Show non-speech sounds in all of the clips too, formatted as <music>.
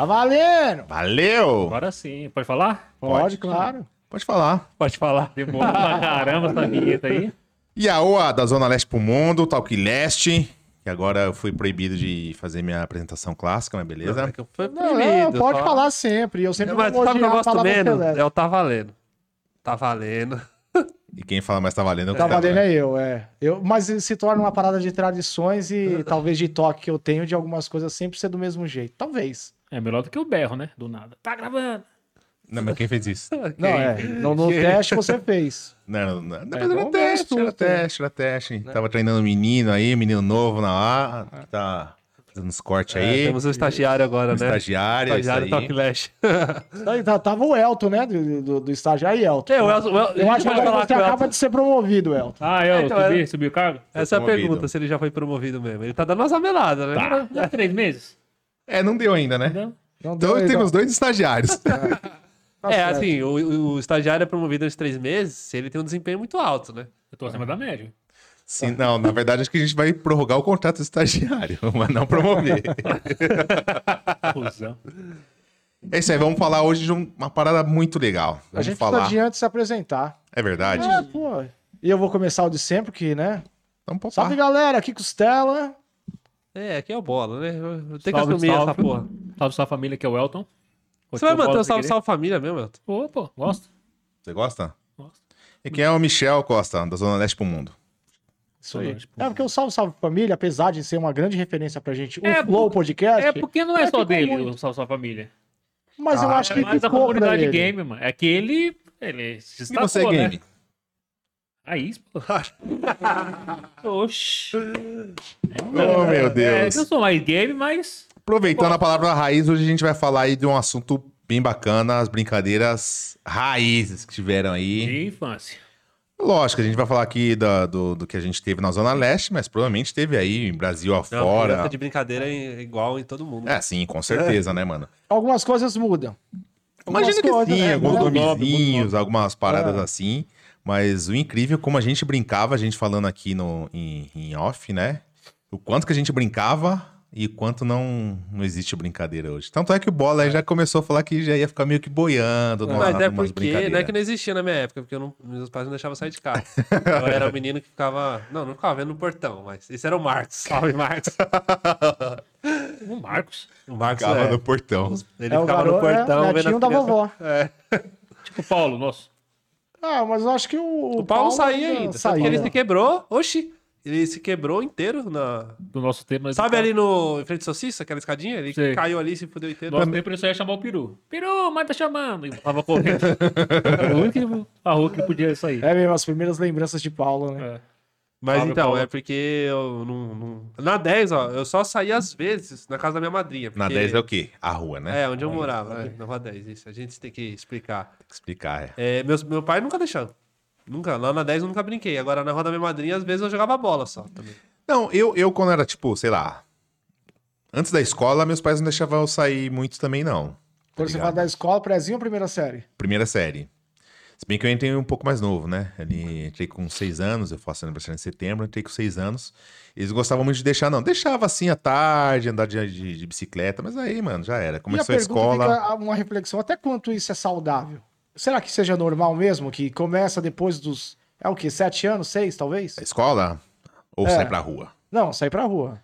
Tá valendo! Valeu! Agora sim. Pode falar? Pode, claro. Pode falar. Pode falar. Demorou pra <laughs> caramba essa vinheta aí. E a OA da Zona Leste pro Mundo, Talk Leste. Que agora eu fui proibido de fazer minha apresentação clássica, mas beleza? É que Foi Não, proibido. pode só- falar sempre. Eu sempre Mas vou sabe o que eu gosto menos? É o tá valendo. Tá valendo. E quem fala mais tá valendo é o Tá Gustavo, valendo né? é eu, é. Eu, mas se torna uma parada de tradições e <laughs> talvez de toque que eu tenho de algumas coisas sempre ser do mesmo jeito. Talvez. É melhor do que o berro, né? Do nada. Tá gravando. Não, mas quem fez isso? <laughs> Não, é. No, no teste você fez. <laughs> Não, não, não. É, Depois era teste, era teste, era teste. Tava treinando um menino aí, menino novo na ar, que tá fazendo uns cortes É, aí. temos um estagiário agora, um né? estagiário, é isso Estagiário aí. Talk Lash. <laughs> Aí tá- Tava o Elton, né? Do, do, do estágio. Aí, Elton. É, o Elton- o Elton- Eu acho que você acaba Elton. de ser promovido, Elton. Ah, eu Então, subi, é- subi o cargo? Essa é a pergunta, se ele já foi promovido mesmo. Ele tá dando umas ameladas, né? Tá. Já três meses? É, não deu ainda, né? Entendeu? Não Então deu, temos não. dois estagiários. <laughs> Tá é, certo. assim, o, o estagiário é promovido aos três meses se ele tem um desempenho muito alto, né? Eu tô acima da média. Sim, não, na verdade acho que a gente vai prorrogar o contrato do estagiário, <laughs> mas não promover. <laughs> É isso aí, vamos falar hoje de um- uma parada muito legal. A Vamos gente falar. antes se apresentar. É verdade? É, pô. E eu vou começar o de sempre, que, né? Então, pode Salve, galera. Aqui Costela. É, aqui é o bola, né? Eu eu tenho que Salve, assumir salve. essa porra. Salve sua família, que é o Elton. Você vai manter o salve, salve família mesmo, Elton? pô, gosto. Você gosta? Gosto. E quem é o Michel Costa, da Zona Leste pro Mundo? Isso aí. É porque o Salve Salve Família, apesar de ser uma grande referência pra gente, o É, Flow Podcast, É porque não é, É, só dele, muito. o Salve Sua Família. mas eu Ah, acho que É mais a comunidade game, mano. É que ele. Ele se E destacou, você, né? Game? Aí, pô. <laughs> Oxi. Oh, meu É, Deus. que eu sou mais game, mas. Aproveitando a palavra raiz, hoje a gente vai falar aí de um assunto bem bacana, as brincadeiras raízes que tiveram aí. De infância. Lógico, a gente vai falar aqui da- do, do que a gente teve na Zona Leste, mas provavelmente teve aí em Brasil Não, afora. criança de brincadeira é igual em todo mundo. É, sim, com certeza, né, mano? Algumas coisas mudam. Imagina Algumas que coisas, sim, né? alguns nomezinhos, algumas paradas É. assim. Mas o incrível é como a gente brincava, a gente falando aqui no, em, em off, né? O quanto que a gente brincava e o quanto não, não existe brincadeira hoje. Tanto é que o Bola aí já começou a falar que já ia ficar meio que boiando. numa- Mas é porque não é que não existia na minha época, porque eu não- meus pais não deixavam sair de casa. <laughs> Eu era o menino que ficava. Não, não ficava vendo no portão, mas esse era o Marcos. Salve, Marcos. <laughs> O Marcos. O Marcos Ficava é, no portão. Ele é ficava garoto, no portão é, vendo as da vovó. Tipo o Paulo, nosso. Ah, mas eu acho que o... O Paulo saía ainda. Tanto Saía. que ele se quebrou. Oxi. Ele se quebrou inteiro na. Do nosso tema. Sabe ali no em frente de Saucissa, aquela escadinha? Ele Sei. caiu ali e se fudeu inteiro. Nosso tempo ele só ia chamar o Peru. Peru, mas tá chamando. E tava <laughs> correndo. Era o único a rua que podia sair. É mesmo, as primeiras lembranças de Paulo, né? É. Mas então, Paulo. é porque eu não, não- Na 10, ó, eu só saía às vezes na casa da minha madrinha. Na porque- 10 é o quê? A rua, né? É, onde eu morava, é, na rua 10, isso. A gente tem que explicar. Tem que explicar, é. É, meus, meu pai nunca deixou. Nunca, lá na 10 eu nunca brinquei. Agora na rua da minha madrinha, às vezes eu jogava bola só também. Não, eu, eu quando era, tipo, sei lá... Antes da escola, meus pais não deixavam eu sair muito também, não. Quando você ligado? fala da escola, prezinho ou primeira série? Primeira série. Se bem que eu entrei um pouco mais novo, né? Ali, entrei com seis anos, eu faço aniversário em setembro, entrei com seis anos. Eles gostavam muito de deixar, não. Deixava assim à tarde, andar de, de- de bicicleta, mas aí, mano, já era. Começou a, a escola. uma reflexão, até quanto isso é saudável? Será que seja normal mesmo, que começa depois dos, é o quê, sete anos, seis, talvez? A escola? Ou É. sai pra rua? Não, sair pra rua.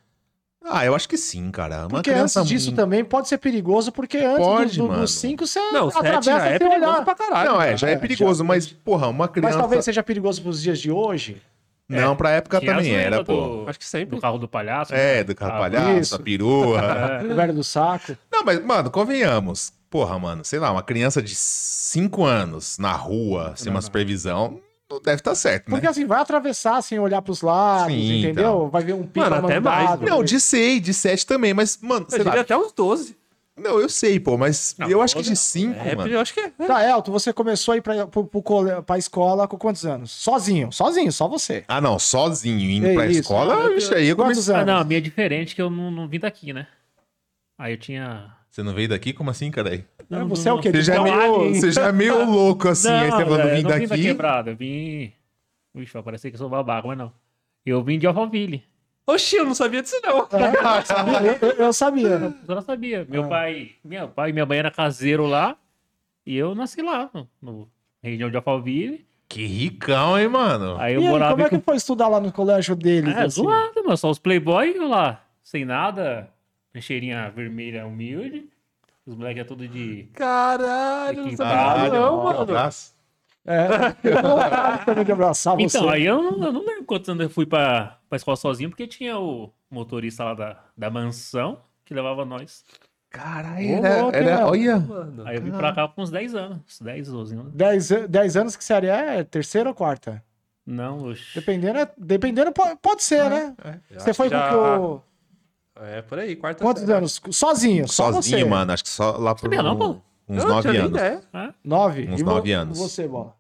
Ah, eu acho que sim, cara. Uma Porque criança. antes disso também pode ser perigoso, porque antes Pode, do- do- dos cinco você Não, 7 atravessa já é perigoso olhar. pra caralho. Não, é, já é É, perigoso, já- mas, porra, uma Mas criança. talvez seja perigoso pros dias de hoje. Não, pra época a também era, pô. do, Acho que sempre. do carro do palhaço. É, né? do carro Ah, palhaço, isso. a perua. É. <laughs> O velho do saco. Não, mas, mano, convenhamos. Porra, mano, sei lá, uma criança de 5 anos na rua, sem uma supervisão, não deve estar certo, né? Porque assim, vai atravessar sem olhar pros lados, Sim, entendeu? então. Vai ver um pipa Mano, até mais. Não, de 6, de 7 também, mas, mano, Eu sei lá. até uns 12. Não, eu sei, pô, mas Não, eu acho que de não. 5, É, mano. eu acho que é. Tá, Elton, você começou a ir pra, pro, pro cole- pra escola com quantos anos? Sozinho, sozinho, só você. Ah, não, sozinho, indo É pra isso. escola, Ah, bicho, aí eu Quantos comecei. Ah, anos? não, a minha é diferente que eu não, não vim daqui, né? Aí eu tinha. Você não veio daqui? Como assim, cara? aí? É, Não, você é o quê? Você já, é meio, você já é meio louco assim, aí você falando é, vim eu não vim da daqui. quebrada, eu vim. Ixi, vai parecer que eu sou babaca, mas não. Eu vim de Alphaville. Oxi, eu não sabia disso não. É, <laughs> sabia? Eu, eu sabia. Eu não sabia. Meu Ah. pai, meu pai e minha mãe era caseiro lá. E eu nasci lá, no, no região de Alphaville. Que ricão, hein, mano? Aí eu e aí, morava como é com... que foi estudar lá no colégio deles? É, assim? zoado, mano. Só os playboy lá, sem nada. Cheirinha vermelha humilde. Os moleques é tudo de... Caralho, não Que sabia caralho, disso não, um mano. abraço. É, eu de abraçar você. Então, aí eu não, eu não lembro quantos anos eu fui pra, pra escola sozinho, porque tinha o motorista lá da, da mansão que levava nós. Caralho, era, louco, era- hein, olha. Mano. Aí eu vim pra cá com uns 10 anos. Uns 10, 12 anos. 10, an- 10 anos que série é? Terceira ou quarta? Não, oxe. Dependendo, é- dependendo pode, pode ser, né? Eu Você foi já- que o... É, por aí, quarta Quantos série. anos? Sozinho, só Sozinho, você. mano. Acho que só lá por Sabia não, pô? uns Eu nove anos. ideia. Ah, Nove? Uns E vo- nove anos. Você, Bola?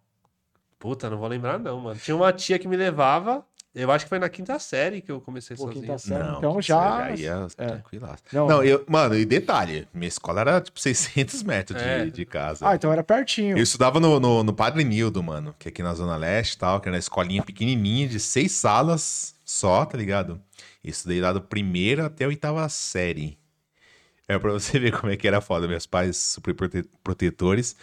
Puta, não vou lembrar não, mano. Tinha uma tia que me levava, eu acho que foi na quinta série que eu comecei Pô, sozinho. quinta série. Não, então já... você ia é. tranquilaço. Não. Não, eu, mano, e detalhe, minha escola era tipo <laughs> 600 metros de, É. de casa. Ah, então era pertinho. Eu estudava no, no, no Padre Nildo, mano, que é aqui na Zona Leste e tal, que era uma escolinha pequenininha de seis salas só, tá ligado? Estudei lá do primeiro até a oitava série. É pra você <laughs> ver como é que era foda. Meus pais super prote- protetores.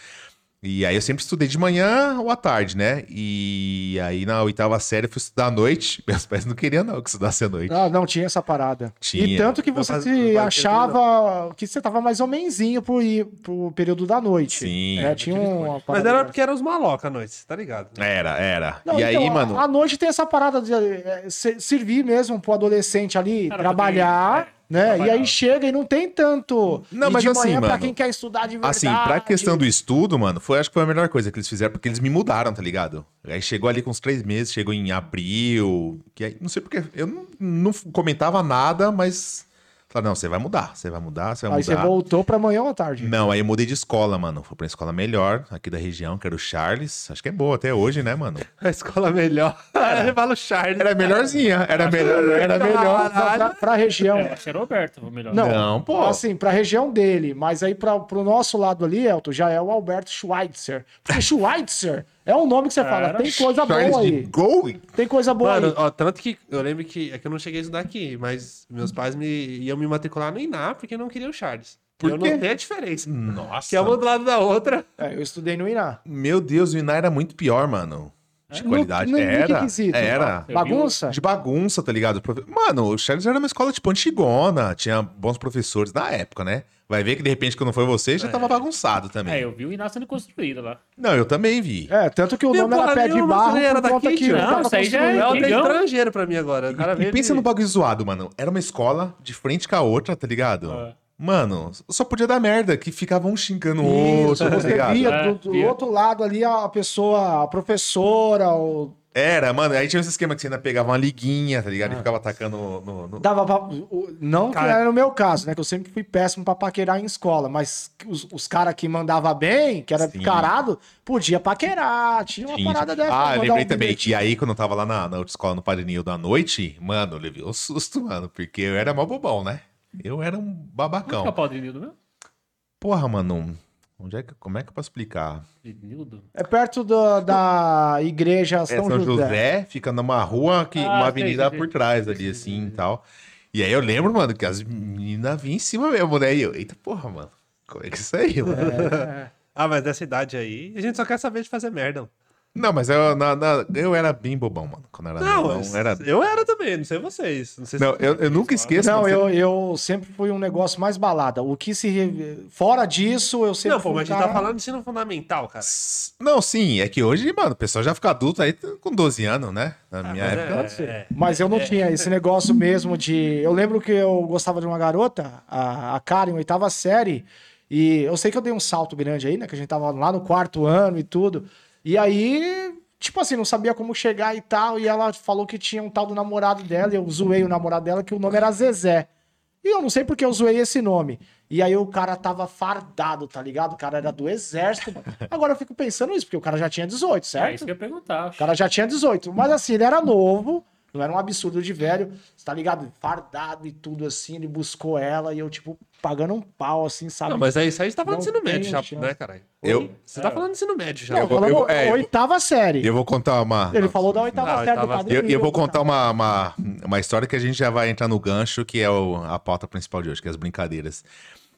E aí eu sempre estudei de manhã ou à tarde, né? E aí na oitava série eu fui estudar à noite. <laughs> Meus pais não queriam não que estudasse à noite. Ah, não, tinha essa parada. Tinha. E tanto que você se não achava que você tava mais ou menzinho pro, ir- pro período da noite. Sim. É, tinha uma Mas parada era dessa. porque eram os maloca à noite, tá ligado? Era, era. Não, e aí, então, mano. À noite tem essa parada de é, se- servir mesmo pro adolescente ali, Cara, trabalhar, porque- né? E aí chega e não tem tanto. Não, e mas de assim, manhã pra mano, quem quer estudar de verdade. Assim, pra questão do estudo, mano, foi, acho que foi a melhor coisa que eles fizeram, porque eles me mudaram, tá ligado? Aí chegou ali com uns três meses, chegou em abril, que aí, não sei porque, eu não, não comentava nada, mas... Falaram, não, você vai mudar, você vai mudar, você vai Aí você mudar. voltou pra manhã ou à tarde? Não, aí eu mudei de escola, mano. Fui pra uma escola melhor, aqui da região, que era o Charles. Acho que é boa até hoje, né, mano? <laughs> A escola melhor. Ele <laughs> fala o Charles. Era melhorzinha, era melhor, era melhor. Pra, pra região. é, acho que era o Roberto, o melhor. Não, Não, pô. Assim, pra região dele. Mas aí pra, pro nosso lado ali, Elton, já é o Alberto Schweitzer. Porque Schweitzer é um nome que você fala. Tem coisa boa aí. Gol? Tem coisa boa Mano, aí. ó, tanto que eu lembro que. É que eu não cheguei a estudar aqui, mas meus pais me, iam me matricular no Iná porque não queriam o Charles. Por eu quê? não sei a diferença. Nossa. Que é uma do lado da outra. É, eu estudei no Iná. Meu Deus, o Iná era muito pior, mano. De No- qualidade. no- que era. Era. Bagunça? De bagunça, tá ligado? Mano, o Charles era uma escola tipo antigona, tinha bons professores na época, né? Vai ver que de repente quando foi você já tava bagunçado também. É, eu vi o Inácio sendo construído lá. Não, eu também vi. É, tanto que o Meu nome era pé de barro era daqui, que Não, isso aí já é. É estrangeiro pra mim agora. O cara E veio pensa de- no bagulho zoado, mano. Era uma escola de frente com a outra, tá ligado? É. Mano, só podia dar merda, que ficava um xingando o outro, tá você ligado? via É, do, do via. outro lado ali a pessoa, a professora, o... Era, mano. Aí tinha esse esquema que você ainda pegava uma liguinha, tá ligado? E ficava atacando no. no- dava pra, não que Cara- era o meu caso, né? Que eu sempre fui péssimo pra paquerar em escola, mas os, os caras que mandava bem, que era Sim. carado, podia paquerar, tinha uma Tinha- parada dessa. Ah, lembrei um também. bilhete. E aí, quando eu tava lá na, na outra escola, no Padrinho da noite, mano, eu levei um <laughs> susto, mano, porque eu era mó bobão, né? Eu era um Onde que é o babacão. de Nildo mesmo? Porra, mano, onde é que, como é que eu posso explicar? É perto do- da igreja É São, São José. José, fica numa rua, que, Ah, uma sei, avenida sei, sei. por trás ali, assim, e tal. E aí eu lembro, mano, que as meninas vinham em cima mesmo, né? E eu, eita porra, mano, como é que isso aí, mano? <laughs> Ah, mas dessa idade aí, a gente só quer saber de fazer merda. Não, mas eu, na- na- eu era bem bobão, mano, quando eu era Não, era... eu era também, não sei vocês. Não sei se Não, eu, eu nunca esqueço. Não, eu, eu sempre fui um negócio mais balada. O que se. re- Fora disso, eu sempre Não, pô, fui mas a gente cara... tá falando de ensino fundamental, cara. Não, sim, é que hoje, mano, o pessoal já fica adulto aí com 12 anos, né? Na minha mas época. é- ser. é. Mas eu não tinha esse negócio mesmo de. Eu lembro que eu gostava de uma garota, a, a Karen, oitava série. E eu sei que eu dei um salto grande aí, né? Que a gente tava lá no quarto ano e tudo. E aí, tipo assim, não sabia como chegar e tal. E ela falou que tinha um tal do namorado dela. E eu zoei o namorado dela, que o nome era Zezé. E eu não sei porque eu zoei esse nome. E aí o cara tava fardado, tá ligado? O cara era do exército. Agora eu fico pensando isso, porque o cara já tinha 18, certo? É isso que eu ia perguntar. O cara já tinha 18. Mas assim, ele era novo, Não era um absurdo de velho, você tá ligado? Fardado e tudo assim, ele buscou ela e eu, tipo, pagando um pau, assim, sabe? Não, mas aí isso aí você tá falando de Não ensino médio já, chance. né, caralho? Eu- Você tá falando de ensino médio já. Não, eu vou- falando eu- é, oitava série. Eu vou contar uma. Ele falou da oitava Não, série do oitava- Padre Eu, eu vou contar uma, uma, uma história que a gente já vai entrar no gancho, que é o- a pauta principal de hoje, que é as brincadeiras.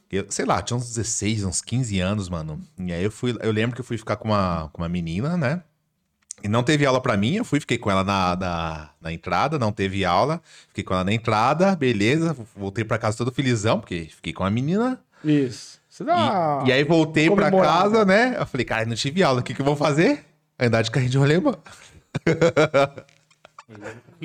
Eu, sei lá, tinha uns 16, uns 15 anos, mano. E aí eu fui. Eu lembro que eu fui ficar com uma, com uma menina, né? E não teve aula pra mim, eu fui, fiquei com ela na, na, na entrada, não teve aula. Fiquei com ela na entrada, beleza. Voltei pra casa todo felizão, porque fiquei com a menina. Isso. Você E, dá e aí voltei pra comemorada. casa, né? Eu falei, cara, não tive aula, o que, que eu vou fazer? Andar de carrinho de rolemã. <laughs>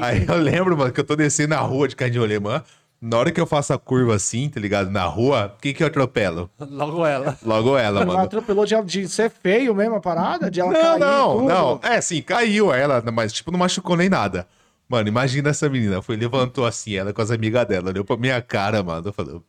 aí eu lembro, mano, que eu tô descendo na rua de carrinho de rolemã. Na hora que eu faço a curva assim, tá ligado? Na rua, o que que eu atropelo? <laughs> Logo ela. Logo ela, Ela mano. atropelou de, de ser feio mesmo a parada? De ela Não, cair não, tudo? não. É, sim, caiu ela, mas tipo, não machucou nem nada. Mano, imagina essa menina. Foi, levantou assim, ela com as amigas dela, olhou pra minha cara, mano. Eu falei,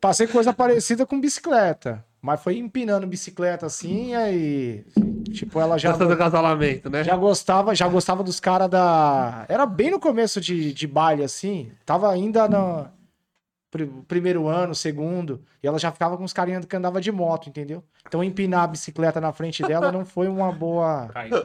Passei coisa parecida com bicicleta. Mas foi empinando bicicleta assim, aí. Tipo, ela já. Já do casalamento, né? Já gostava, já gostava dos caras da. Era bem no começo de, de baile, assim. Tava ainda no pri- primeiro ano, segundo. E ela já ficava com os carinhas que andava de moto, entendeu? Então empinar a bicicleta na frente dela não foi uma boa. <laughs> Caiu.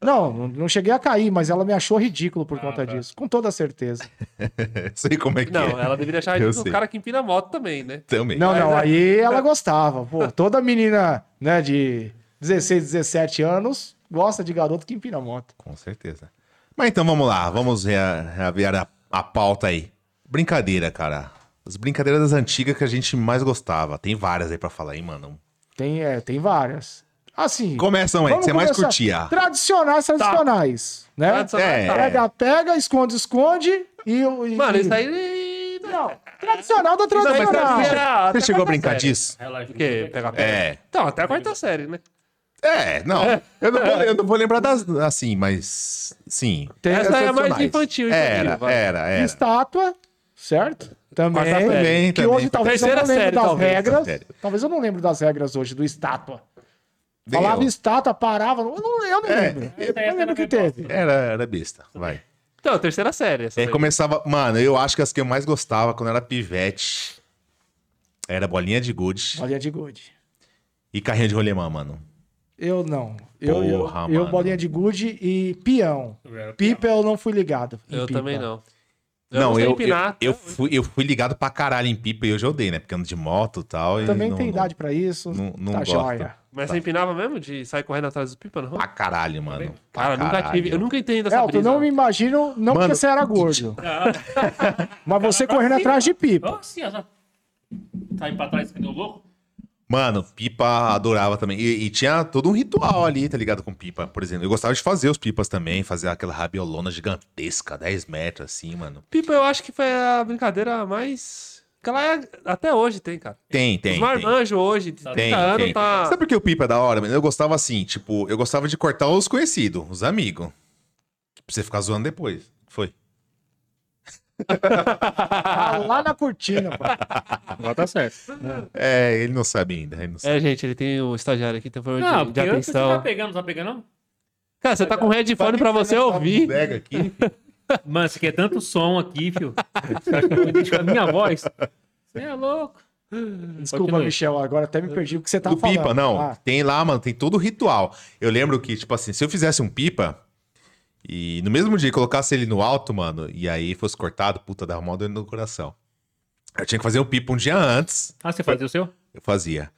Não, não- cheguei a cair, mas ela me achou ridículo por Ah, conta tá. disso. Com toda certeza. <laughs> sei como é que Não, é. ela deveria achar Eu o cara que empina moto também, né? Também. Não, não, Mas, é- aí ela gostava. Pô, toda menina, né, de 16, 17 anos gosta de garoto que empina moto. Com certeza. Mas então vamos lá, vamos rea- reaver a, a pauta aí. Brincadeira, cara. As brincadeiras das antigas que a gente mais gostava. Tem várias aí pra falar, hein, mano. Tem, é, tem várias. Assim. Começam aí, que você mais começar. curtia. Tradicionais, tradicionais. Né? Tradicional, É. tá. Pega, pega, esconde, esconde e. o- e- Mano, isso aí. Não, tradicional da Não, mas tradicional. era Você chegou a brincar série. disso? Relógio. O quê? Pegar pega? É. Então, até a quarta série, né? É, não. Eu não vou, <laughs> eu não vou lembrar das assim, mas. Sim. Tem Essa é a mais tradicionais. infantil, isso Era, era, era. estátua, certo? Também. Quarta série. Também, Que também. hoje talvez eu não Terceira lembre série, das talvez. regras. Sério. Talvez eu não lembre das regras hoje do estátua. Nem Falava eu. estátua, parava. Eu não, eu não É, lembro. Essa aí Eu lembro que teve. Era, era besta. Vai. Então, terceira série. Essa E aí daí. começava. Mano, eu acho que as que eu mais gostava quando era pivete era bolinha de gude Bolinha de gude. e carrinho de rolemã, mano. Eu não. Eu, eu, Porra, eu mano. bolinha de gude e peão. Pipa eu não fui ligado. em Eu pipa. também não. Não, eu, empinar, eu, eu, até hoje. fui, eu fui ligado pra caralho em pipa e eu já odeio, né? Porque ando de moto e tal. e Também não- tem não- idade pra isso. não- não tá gosto. joia. Mas você empinava mesmo de sair correndo atrás dos pipa, não? Pra caralho, mano. Pra Cara, nunca caralho. tive. Eu nunca entendi essa É, tu brisa. não me imagino, não Mano, porque você era gordo, <laughs> mas você correndo atrás de pipa. Só- Tá indo pra trás, que deu louco? Mano, pipa adorava também. E, e tinha todo um ritual ali, tá ligado? Com pipa, por exemplo. Eu gostava de fazer os pipas também, fazer aquela rabiolona gigantesca, 10 metros, assim, mano. Pipa eu acho que foi a brincadeira mais. Que ela é... até hoje tem, cara. Tem, tem. Os marmanjos hoje, de 30 Tem, anos, tem. tá. Sabe por que o pipa é da hora? mano? Eu gostava assim, tipo, eu gostava de cortar os conhecidos, os amigos. Pra você ficar zoando depois. Foi. Ah, lá na cortina, pô. Agora tá certo. É, ele não sabe ainda. Ele não sabe. É, gente, ele tem o estagiário aqui, tem problema Não, de, de antes você tá atenção. pegando, não tá pegando, não? Cara, você tá com headphone pra você ouvir. Pega aqui. Mano, você quer tanto som aqui, fio. Você acha que eu vou identificar a minha voz? Você é louco. Desculpa, Continue. Michel, agora até me perdi o que você tá do falando. pipa, não. Ah, Tem lá, mano, tem todo o ritual. Eu lembro que, tipo assim, se eu fizesse um pipa e no mesmo dia colocasse ele no alto, mano, e aí fosse cortado, puta, dava mal dentro do coração. Eu tinha que fazer o pipa um dia antes, Ah, você fazia o seu? eu fazia.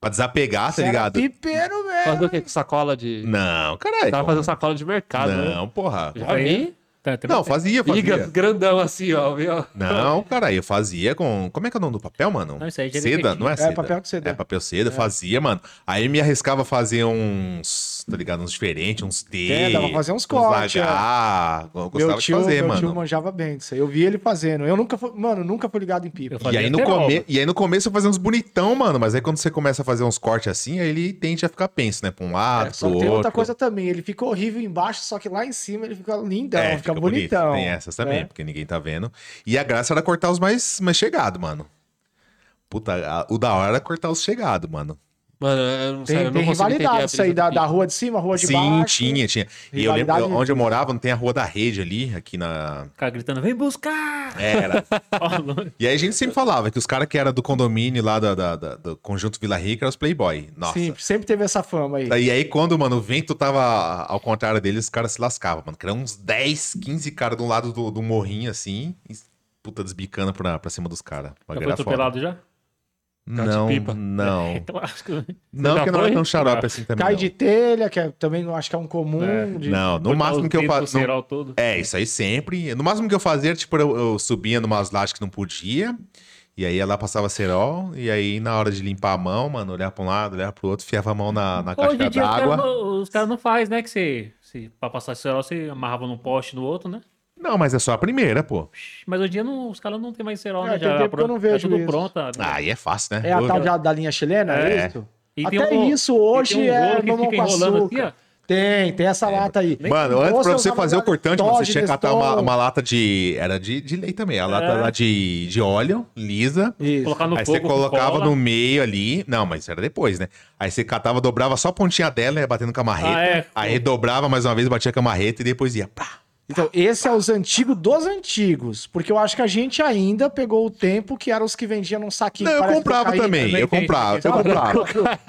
Pra desapegar, você tá era ligado? pipeiro mesmo. Fazer o quê? Com sacola de. Não, caralho. Tava fazendo sacola de mercado, né? Não, porra. Já vi. Tá, tá- Não, fazia, Liga fazia. grandão assim, ó, viu? Não, cara, eu fazia com. Como é que é o nome do papel, mano? Não, isso aí é seda, não é É, seda? papel de seda. É papel seda, fazia, mano. Aí me arriscava a fazer uns, tá ligado? Uns diferentes, uns T. É, dava pra fazer uns cortes, é. H. Eu gostava Meu tio, de fazer, meu mano. tio manjava bem disso aí. Eu vi ele fazendo. Eu nunca fui, mano, nunca fui ligado em pipa. Eu E aí, no come... e aí no começo eu fazia uns bonitão, mano. Mas aí quando você começa a fazer uns cortes assim, aí ele tende a ficar penso, né? Pra um lado, É, só pro tem outro. outra coisa também. Ele fica horrível embaixo, só que lá em cima ele fica lindão, É, fica, bonito. bonitão. Tem essas também, né? porque ninguém tá vendo. E a graça era cortar os mais, mais chegados, mano. Puta, a- o da hora era cortar os chegados, mano. Mano, eu não, Tem, sério, eu tem não rivalidade isso aí da, do da rua de cima, rua de Sim, baixo. tinha, tinha. E eu lembro onde eu morava, não tem a Rua da Rede ali, aqui na. Ficar gritando, vem buscar! Era. <laughs> E aí a gente sempre falava que os caras que eram do condomínio lá da, da- da- do conjunto Vila Rica eram os Playboy. Nossa. Sim, sempre teve essa fama aí. E aí, quando, mano, o vento tava ao contrário deles, os caras se lascavam, mano. Que eram uns 10, 15 caras de um lado do, do morrinho, assim, e puta desbicando pra, pra cima dos caras. Já foi atropelado já? Não, não. <laughs> É clássico. Não, porque não é tão xarope assim também. Cai não. de telha, que é, também não acho que é um comum. É. de- Não, no Botar máximo que eu dedos no faço. cerol todo. É, isso aí sempre. No máximo que eu fazia, tipo, eu, eu subia numas lajes que não podia. E aí ela passava cerol. E aí, na hora de limpar a mão, mano, olhar pra um lado, olhar pro outro, fiava a mão na, na Hoje caixa dia os caras d'água. não, os caras não fazem, né? Que você, você, pra passar cerol, você amarrava num poste no outro, né? Não, mas é só a primeira, pô. Mas hoje em dia não, os caras não tem mais cerol, É, né? tem tempo que eu não pronto- vejo é tudo isso. pronto. né? Ah, aí é fácil, né? É a tal da, da linha chilena, é, É. isso? E Até um- isso e hoje tem um é que fica enrolando assim, ó. Tem, tem essa lata aí. Mano, antes pra você fazer o cortante, mano, você tinha que catar uma, uma lata de. Era de, de lei também. A lata É. lá de, de óleo, lisa. Isso. Colocar no Aí fogo você colocava cola. no meio ali. Não, mas era depois, né? Aí você catava, dobrava só a pontinha dela, ia batendo com a marreta. Ah, é. Aí redobrava mais uma vez, batia com a marreta e depois ia. Pá. Então, esse é os antigos dos antigos. Porque eu acho que a gente ainda pegou o tempo que eram os que vendiam num saquinho. Não, eu comprava cocaína. também. também Eu comprava, eu comprava. <laughs>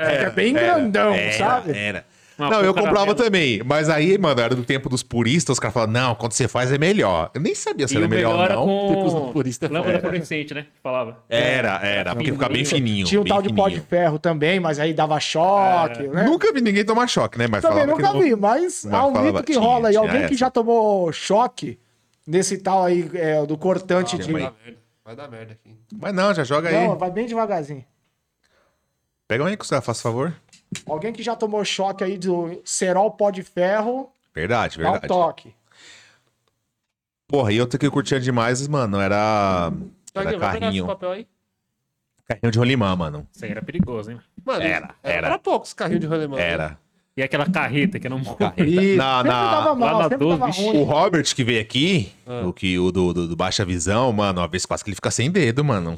É, é bem grandão, Era, sabe? Era. Uma não, eu comprava também. Mas aí, mano, era do tempo dos puristas, os caras falavam, não, quando você faz é melhor. Eu nem sabia se E era o melhor melhor não. Tipos com purista é lâmpada fluorescente, né? Que falava. Era, era, porque ficava bem fininho. Tinha um tal de pó de ferro também, mas aí dava choque, né? Nunca vi ninguém tomar choque, né? Mas Também nunca não- vi, mas há um mito que tinha, rola aí. Alguém que já tomou choque nesse tal aí é, do cortante de. mãe. Vai dar merda. Vai dar merda aqui. Mas não, já joga aí. Não, vai bem devagarzinho. Pega um aí, Gustavo, faz favor. Alguém que já tomou choque aí do cerol pó de ferro, Verdade, dá um verdade. toque. Porra, e outra que eu curtia demais, mano, era. Era carrinho. papel aí. Carrinho de rolimã, mano. Isso aí era perigoso, hein? Mano, Era, era. Era poucos carrinhos de rolemã. Era. E aquela carreta que era um Isso, Na- sempre na- dava mal, lá na sempre 12, dava bicho. O. Robert que veio aqui, Ah. o, que, o do, do, do Baixa Visão, mano, uma vez quase que ele fica sem dedo, mano.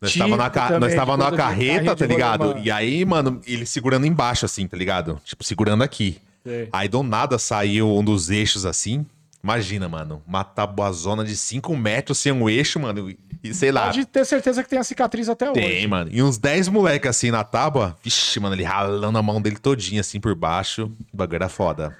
Nós Tico tava, na, ca- nós tava de carreta, carrinho tá ligado? E aí, mano, ele segurando embaixo, assim, tá ligado? Tipo, segurando aqui. Sei. Aí do nada saiu um dos eixos assim. Imagina, mano, uma tabuazona de 5 metros sem um eixo, mano. E sei lá. Pode ter certeza que tem a cicatriz até hoje. Tem, mano. E uns 10 moleques assim na tábua. Vixe, mano, ele ralando a mão dele todinha assim por baixo. O bagulho era foda.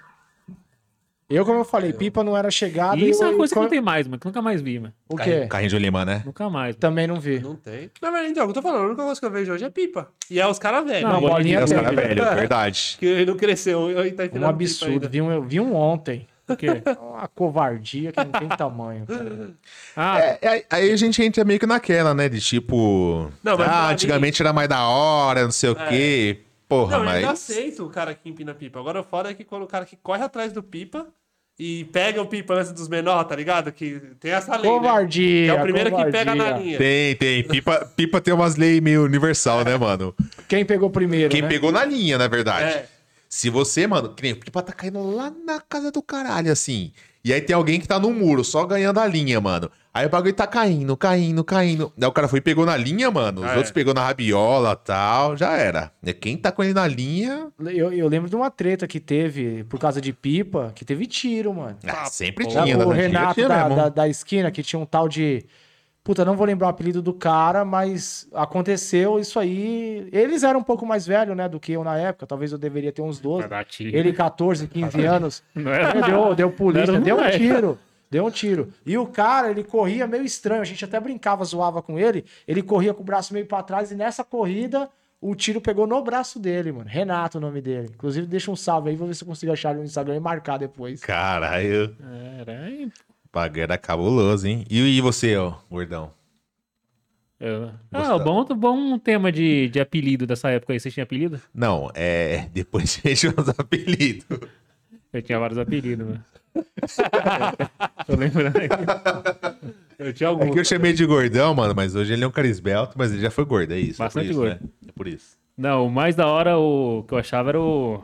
Eu, como eu falei, pipa não era chegada. E isso é eu- uma coisa que não tem mais, mano. Que nunca mais vi, mano. O quê? Carrinho de Olimã, né? Nunca mais. mano. Também não vi. Não tem. Na verdade, então, eu tô falando, a única coisa que eu vejo hoje é pipa. E é os caras velhos. Não, Não, bolinha É os caras velhos, verdade. <laughs> Que ele não cresceu. e tá Um absurdo. Vi um, eu vi um ontem. Por quê? <laughs> Uma covardia que não tem tamanho. cara. Ah, É, é, aí a gente entra meio que naquela, né? De tipo. Não, mas ah, mim- antigamente era mais da hora, não sei o quê. Porra, Não, eu ainda mas. aceito o cara que empina pipa. Agora o foda é que quando o cara que corre atrás do pipa e pega o pipa antes dos menores, tá ligado? Que tem essa lei. né? Covardia. Que é o primeiro que pega na covardia. linha. Tem, tem. Pipa, pipa tem umas leis meio universal, né, mano? Quem pegou primeiro? Quem né? pegou na linha, na verdade. É. Se você, mano, que nem o Pipa tá caindo lá na casa do caralho, assim. E aí tem alguém que tá no muro, só ganhando a linha, mano. Aí o bagulho tá caindo, caindo, caindo. Aí o cara foi e pegou na linha, mano. Os Ah, outros é. pegou na rabiola tal, já era. É quem tá com ele na linha. Eu, eu lembro de uma treta que teve por causa de pipa, que teve tiro, mano. Ah, sempre pô. tinha, o né? Na antiga Renato tinha da, da, da esquina, que tinha um tal de. Puta, não vou lembrar o apelido do cara, mas aconteceu isso aí. Eles eram um pouco mais velhos, né, do que eu na época. Talvez eu deveria ter uns 12. vai dar tiro. Ele, 14, 15 anos. Não era- deu, deu polícia, Não era deu um tiro. Deu um tiro. E o cara, ele corria meio estranho. A gente até brincava, zoava com ele. Ele corria com o braço meio pra trás e nessa corrida o tiro pegou no braço dele, mano. Renato o nome dele. Inclusive, deixa um salve aí, vou ver se eu consigo achar ele no Instagram e marcar depois. Caralho. O bagulho era cabuloso, hein? E, e você, ó, gordão? Eu- Gostava. Ah, bom, bom tema de, de apelido dessa época aí. Vocês tinham apelido? Não, é. Depois <laughs> veja os apelidos. Eu tinha vários apelidos, mano. <laughs> Tô lembrando aqui. Eu tinha É algum. que eu chamei de gordão, mano, mas hoje ele é um cara esbelto, mas ele já foi gordo, é isso. Bastante é isso, gordo. Né? É por isso. Não, o mais da hora o que eu achava era o.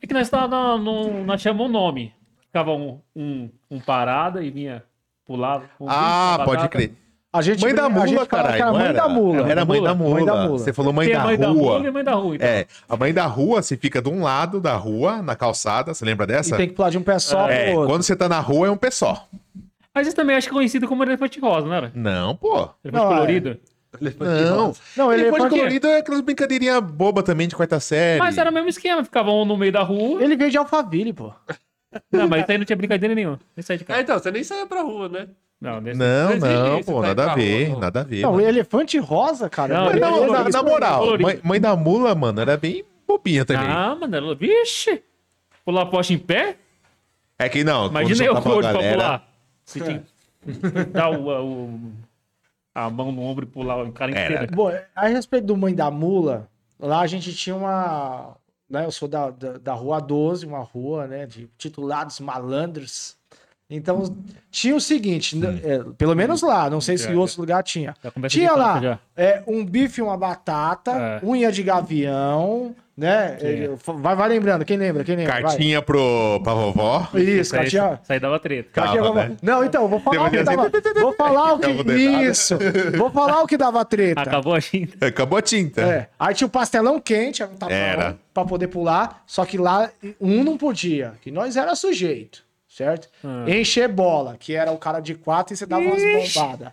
É que nós, tava, no, nós chamamos um nome. Ficava um, um, um parada e vinha, pulava. um Ah, pode crer. A gente Mãe da a mula, gente caralho. era não mãe da mula. Era mãe da mula. Mãe da mula. Você falou mãe da mãe da rua. mula e mãe da rua. Então. É, a mãe da rua, você fica de um lado da rua, na calçada, você lembra E dessa? tem que pular de um pé só É, pro outro. quando você tá na rua é um pé só. Mas isso também acho conhecido como elefante rosa, não era? Não, pô. Elefante Não, é. colorido. Não. Não, ele Elefante colorido é aquelas brincadeirinhas bobas também de quarta série. Mas era o mesmo esquema, ficavam um no meio da rua. Ele veio de Alphaville, pô. Não, mas isso aí não tinha brincadeira nenhuma. Nem sai de Ah, casa. então, você nem saia pra rua, né? Não. Não, Não não, pô, tá nada a pra ver, rua, não. nada a ver. Não, mano. o elefante rosa, cara. Não, Mas na, ele- na- na moral, mãe, mãe da mula, mano, era bem bobinha também. Ah, mano, ela... vixe! Pular poste em pé? É que não, Imagina eu gordo pra galera- pular. Você tinha que dar o, o- a mão no ombro e pular o cara Era. inteiro. Bom, a respeito do Mãe da Mula, lá a gente tinha uma. Né, eu sou da, da, da Rua 12, uma rua né, de titulados malandros. Então, tinha o seguinte, né, é, pelo menos lá, não sei se em Já, outros lugares tinha. Tinha lá é, um bife e uma batata, É. unha de gavião, né? É, Vai, vai lembrando, quem lembra? Quem lembra? Vai. Cartinha pro, pra vovó. Isso, cartinha. isso aí dava treta. Cartinha vovó. né? Não, então, vou falar o que dava. Vou falar o que. Isso! Vou falar o que dava treta. Acabou a tinta. Acabou a tinta. É. Aí tinha o pastelão quente, era um tapão Era. pra poder pular, só que lá um não podia, que nós era sujeito, certo? Ah. Encher bola, que era o cara de quatro e você dava umas bombadas.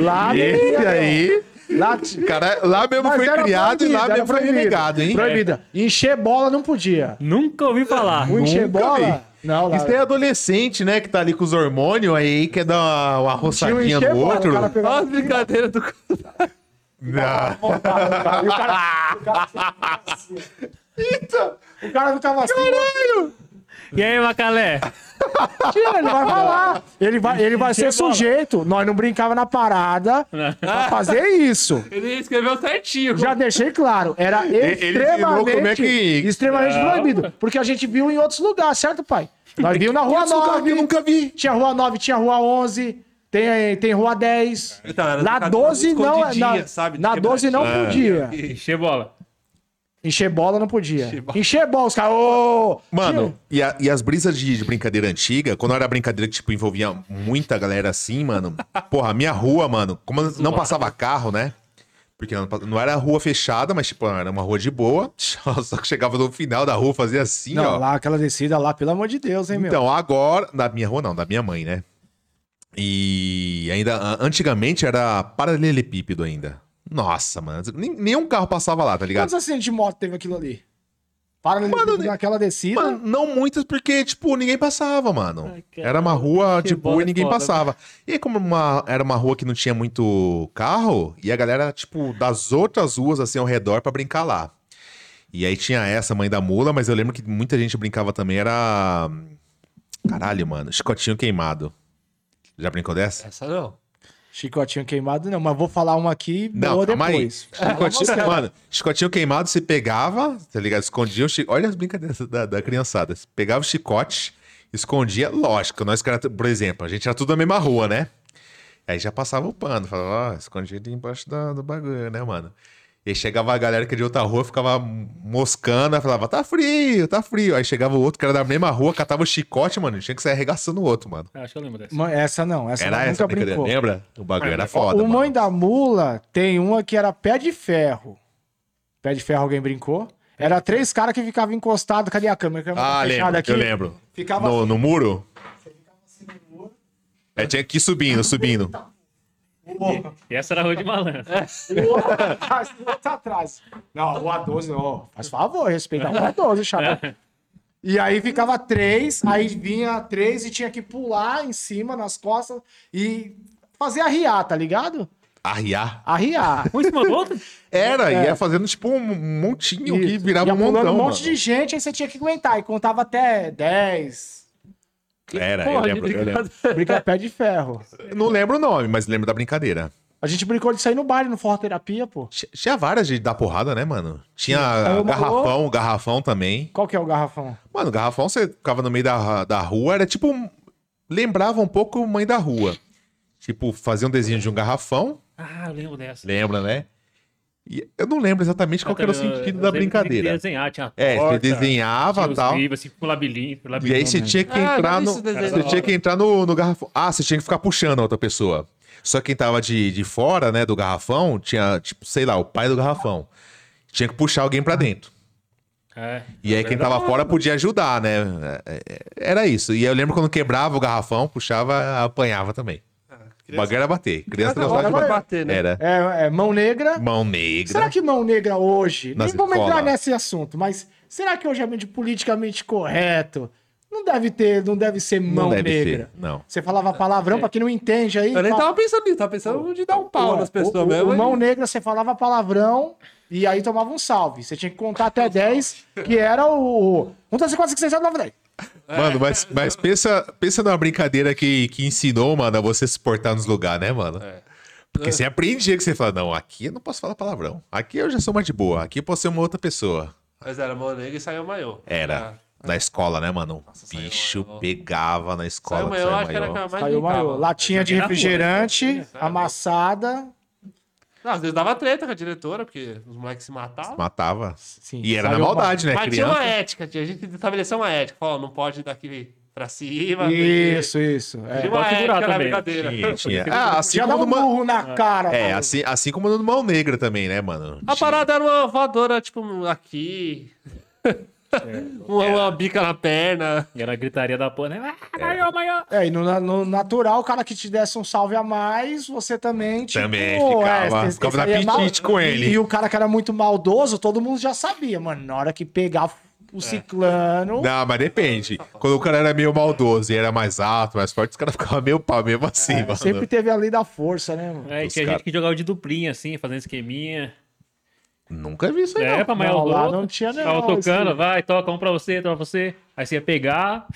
Lá Esse não. aí, Lá t- cara, lá mesmo mas foi criado e lá mesmo foi proibido. renegado, hein? Proibida. Encher bola não podia. Nunca ouvi falar. O encher Nunca bola. vi. Não, lá. Isso é adolescente, né? Que tá ali com os hormônios, aí quer dar uma, uma o roçadinha bola, outro. o cara Olha as brincadeiras do. Não. E o cara, o cara assim. O cara <laughs> assim. E aí, Macalé? Tira, ele vai falar. Ele vai, ele vai ser sujeito. Nós não brincava na parada pra fazer isso. Ele escreveu certinho. Já deixei claro. Era extremamente, como é que- extremamente Não. proibido. Porque a gente viu em outros lugares, certo, pai? Nós vimos na Rua Esse lugar que 9. eu nunca vi. Tinha Rua 9, tinha Rua 11. Tem, tem Rua 10. Então, era na brincadeira 12 não. escondidinha, Na, sabe? De na 12 não podia. Encher bola. Encher bola não podia. Encher bola. Encher bola, os caras. ô, Mano, e, a- e as brisas de, de brincadeira antiga, quando era brincadeira que, tipo, envolvia muita galera assim, mano. <laughs> Porra, a minha rua, mano, como não passava carro, né? Porque não, não era rua fechada, mas, tipo, era uma rua de boa. <laughs> Só que chegava no final da rua, fazia assim, Não, ó. lá, aquela descida lá, pelo amor de Deus, hein, meu? Então, agora. Na minha rua não, da minha mãe, né? E ainda. a- Antigamente era paralelepípedo ainda. Nossa, mano. nem- Nenhum carro passava lá, tá ligado? Quantos acidentes de moto teve aquilo ali? Para Mano, naquela descida. Mano, não muitas, porque, tipo, ninguém passava, mano. Ai, era uma rua Que de boa bola e ninguém foda, passava. E aí, como uma, era uma rua que não tinha muito carro, e a galera, tipo, das outras ruas, assim, ao redor pra brincar lá. E aí tinha essa, Mãe da Mula, mas eu lembro que muita gente brincava também, era... Caralho, mano, Chicotinho Queimado. Já brincou dessa? Essa não. Chicotinho queimado, não, mas vou falar uma aqui Não, boa calma aí. depois. <laughs> Chicotinho, mano, chicotinho queimado, você pegava, tá ligado? Escondia o chi... Olha as brincadeiras da, da criançada. Você pegava o chicote, escondia. Lógico, nós, que era- por exemplo, a gente era tudo da mesma rua, né? Aí já passava o pano, falava, ó, escondia ali embaixo da- do bagulho, né, mano? E aí chegava a galera que é de outra rua, ficava moscando, falava, tá frio, tá frio. Aí chegava o outro que era da mesma rua, catava o chicote, mano, tinha que sair arregaçando o outro, mano. Acho que eu lembro dessa. Mãe, Essa não, essa Era não, essa nunca brincadeira, brincou. lembra? O bagulho era Ó, foda, o Mãe mano. da Mula tem uma que era pé de ferro. Pé de ferro, alguém brincou? Era três caras que ficavam encostados. Cadê a câmera? A câmera Ah, lembro, aqui. eu lembro. Ficava No, assim. no muro? É, tinha que ir subindo, subindo. E essa era a rua de malandro. O outro atrás, o outro atrás. Não, a Rua 12, não. Faz favor, respeita a Rua 12, chapa. E aí ficava três, aí vinha três e tinha que pular em cima, nas costas, e fazer arriar, tá ligado? Arriar. Arriar. Um em cima do outro? Era, ia fazendo tipo um montinho que Isso. virava Ia um montão, um monte mano. de gente, aí você tinha que aguentar. E contava até 10. Era, eu Porra, lembro, eu lembro. brincadeira. <laughs> Brinca pé de ferro. Eu não lembro o nome, mas lembro da brincadeira. A gente brincou de sair no baile, no Forró Terapia, pô. Tinha- várias de dar porrada, né, mano? Tinha Aí uma- garrafão, garrafão também. Qual que é o garrafão? Mano, garrafão você ficava no meio da, da rua, era tipo. Lembrava um pouco Mãe da Rua. Tipo, fazia um desenho de um garrafão, Ah, eu lembro dessa. lembra, né? E eu não lembro exatamente qual que era o Eu- eu sentido da que que brincadeira. Desenhar, tinha É, você porta, desenhava tinha e tal. livros, assim, com labirinto, E aí você tinha que Ah, entrar vi no. Você tinha que entrar no, no garrafão. Ah, você tinha que ficar puxando a outra pessoa. Só quem tava de, de fora, né, do garrafão, tinha, tipo, sei lá, o pai do garrafão. Tinha que puxar alguém pra dentro. É. E aí quem tava fora podia ajudar, né? É, é, Era isso. E eu lembro quando quebrava o garrafão, puxava, apanhava também. O bagulho era bater. Criança Criança gostava de de bater. bater, né? Era. É, é mão negra. Mão negra. Será que mão negra hoje. Nas nem vamos escolas. entrar nesse assunto, mas será que hoje é de politicamente correto? Não deve ter, não deve ser mão Não deve negra. ser, não. Você falava palavrão, pra quem não entende aí. Eu nem tava pensando nisso, tava pensando de dar um pau nas pessoas o, mesmo. o mão negra, você falava palavrão e aí tomava um salve. Você tinha que contar até 10, que era o. 1, 2, 3, 4, 5, 6, 7, 9, 10. <laughs> Mano, mas, mas pensa, pensa numa brincadeira que, que ensinou, mano, a você se portar nos lugares, né, mano? É. Porque você aprendia que você fala, não, aqui eu não posso falar palavrão. Aqui eu já sou mais de boa. Aqui eu posso ser uma outra pessoa. Mas era mão negra e saiu maiô. Era. Na escola, né, mano? O saiu bicho maior. pegava na escola. Saiu que maiô, saiu acho que era a que maior. mais Saiu brincava. latinha de rua, refrigerante, né? amassada. Não, às vezes dava treta com a diretora, porque os moleques se matavam. Matava. Sim, E era na saiu uma- maldade, né? Mas tinha Criança. uma ética, tinha- a gente estabeleceu uma ética. Falou, não pode ir daqui pra cima. tem que- Isso, isso. É. Tinha uma ética na também. brincadeira. Tinha, tinha. Ah, assim Já como um burro na cara. É, mano. assim, assim como no Mão Negra também, né, mano? A Tinha- parada era uma voadora, tipo, aqui. <laughs> <laughs> uma, uma bica na perna. E era a gritaria da porra, né? Ah, maior, maior. É, e no, no natural, o cara que te desse um salve a mais, você também, tipo... Também ficava- esse- ficava na é apetite com e- ele. E, o cara que era muito maldoso, todo mundo já sabia, mano. Na hora que pegar o ciclano... Não, mas depende. Quando o cara era meio maldoso e era mais alto, mais forte, os caras ficavam meio pau mesmo assim, é, mano. sempre teve a lei da força, né, mano? É, e tinha cara- gente que jogava de duplinha, assim, fazendo esqueminha. Nunca vi isso aí, É, não. pra maior Não, lá não tinha, não, Tava tocando, esse- vai, toca um pra você, outro pra você. Aí você ia pegar,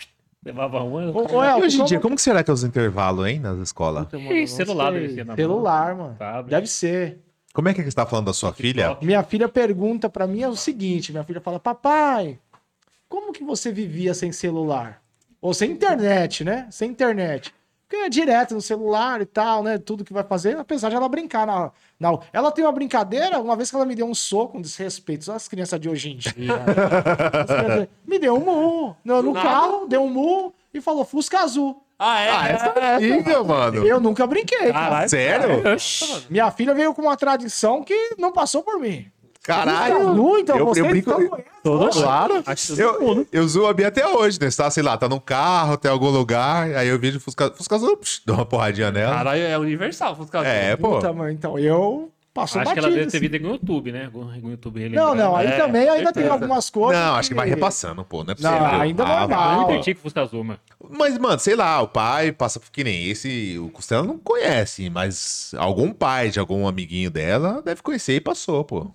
levava uma. Ô, ô, E Elton, hoje em dia, como- que será que é os intervalos, hein, nas escolas? Ih, celular deve ser na mão. Celular, mano. Tablet. Deve ser. Como é que você tá falando da sua filha? Minha filha pergunta pra mim é o seguinte: minha filha fala, papai, como que você vivia sem celular? Ou sem internet, né? Sem internet. Porque é direto no celular e tal, né? Tudo que vai fazer, apesar de ela brincar na, na. Ela tem uma brincadeira, uma vez que ela me deu um soco, um desrespeito, as crianças de hoje em dia. <laughs> Me deu um murro no, no nada. carro, deu um murro e falou Fusca Azul. Ah, é? Ah, essa é filha, mano. Eu nunca brinquei. cara. Sério? Minha filha veio com uma tradição que não passou por mim. Caralho. Azul, então eu, você eu brinco... então conhece. Todos. Claro. Acho que Eu, todo mundo. eu zoo a Bia até hoje, né? Você tá, sei lá, tá num carro, tem algum lugar, aí eu vejo Fusca, Fusca Azul, psh, dou uma porradinha nela. Caralho, é universal. Fusca Azul. É, pô. Puta, mano, então eu passo Acho que ela batido. deve ter assim. vindo no YouTube, né? Algum YouTube Não, não, aí É, também ainda tem certeza. algumas coisas. Não, acho que vai repassando, pô. Não é Não, possível. ainda Ah, normal. Eu entendi que Fusca Azul, mano. Mas, mano, sei lá, o pai passa que nem esse. O Costela não conhece, mas algum pai de algum amiguinho dela deve conhecer e passou, pô.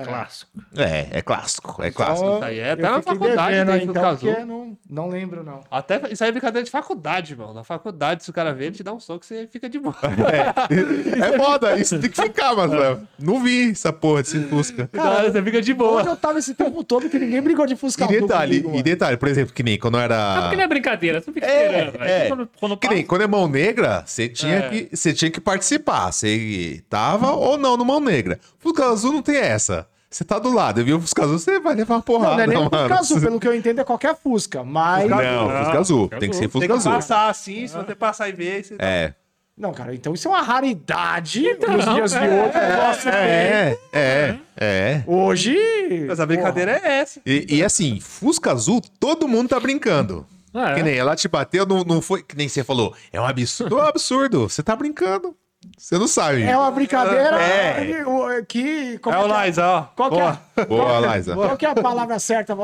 É clássico. É, é clássico, é clássico. Então, Isso aí é até na faculdade devendo então, porque não, não lembro, não. Até, isso aí é brincadeira de faculdade, irmão. Na faculdade, se o cara vê, ele te dá um soco, você fica de boa. <laughs> É moda, isso tem que ficar, mas Léo, não vi essa porra desse Fusca. Cara, você fica de boa. Onde eu tava esse tempo todo que ninguém brigou de Fusca E detalhe, comigo, e mano. detalhe, por exemplo, que nem quando eu Ah, era. porque não é brincadeira, você fica É, é. quando, quando Que nem passa- quando é mão negra, você tinha, É. que, você tinha que participar. Você tava ou não no mão negra. Fusca azul não tem essa. Você tá do lado, viu? Fusca azul, você vai levar uma Não, porrada, não é nem mano. Fusca Azul, pelo que eu entendo é qualquer Fusca, mas... Não, Não, Fusca azul. Fusca Tem que azul. ser Tem Fusca que azul. passar assim, se você passar e ver, você... É. Não, cara, então isso é uma raridade nos dias de hoje. o negócio tem. É, é, é. Hoje... Mas a brincadeira é essa. E, e assim, Fusca azul, todo mundo tá brincando. Ah, é. Que nem ela te bateu, não, não foi. Que nem você falou. É um absurdo. É um absurdo. Você tá brincando. Você não sabe. É uma brincadeira É. que... como É o que Lais, ó. Qual que, Boa. é, Boa, Liza. qual que é a palavra certa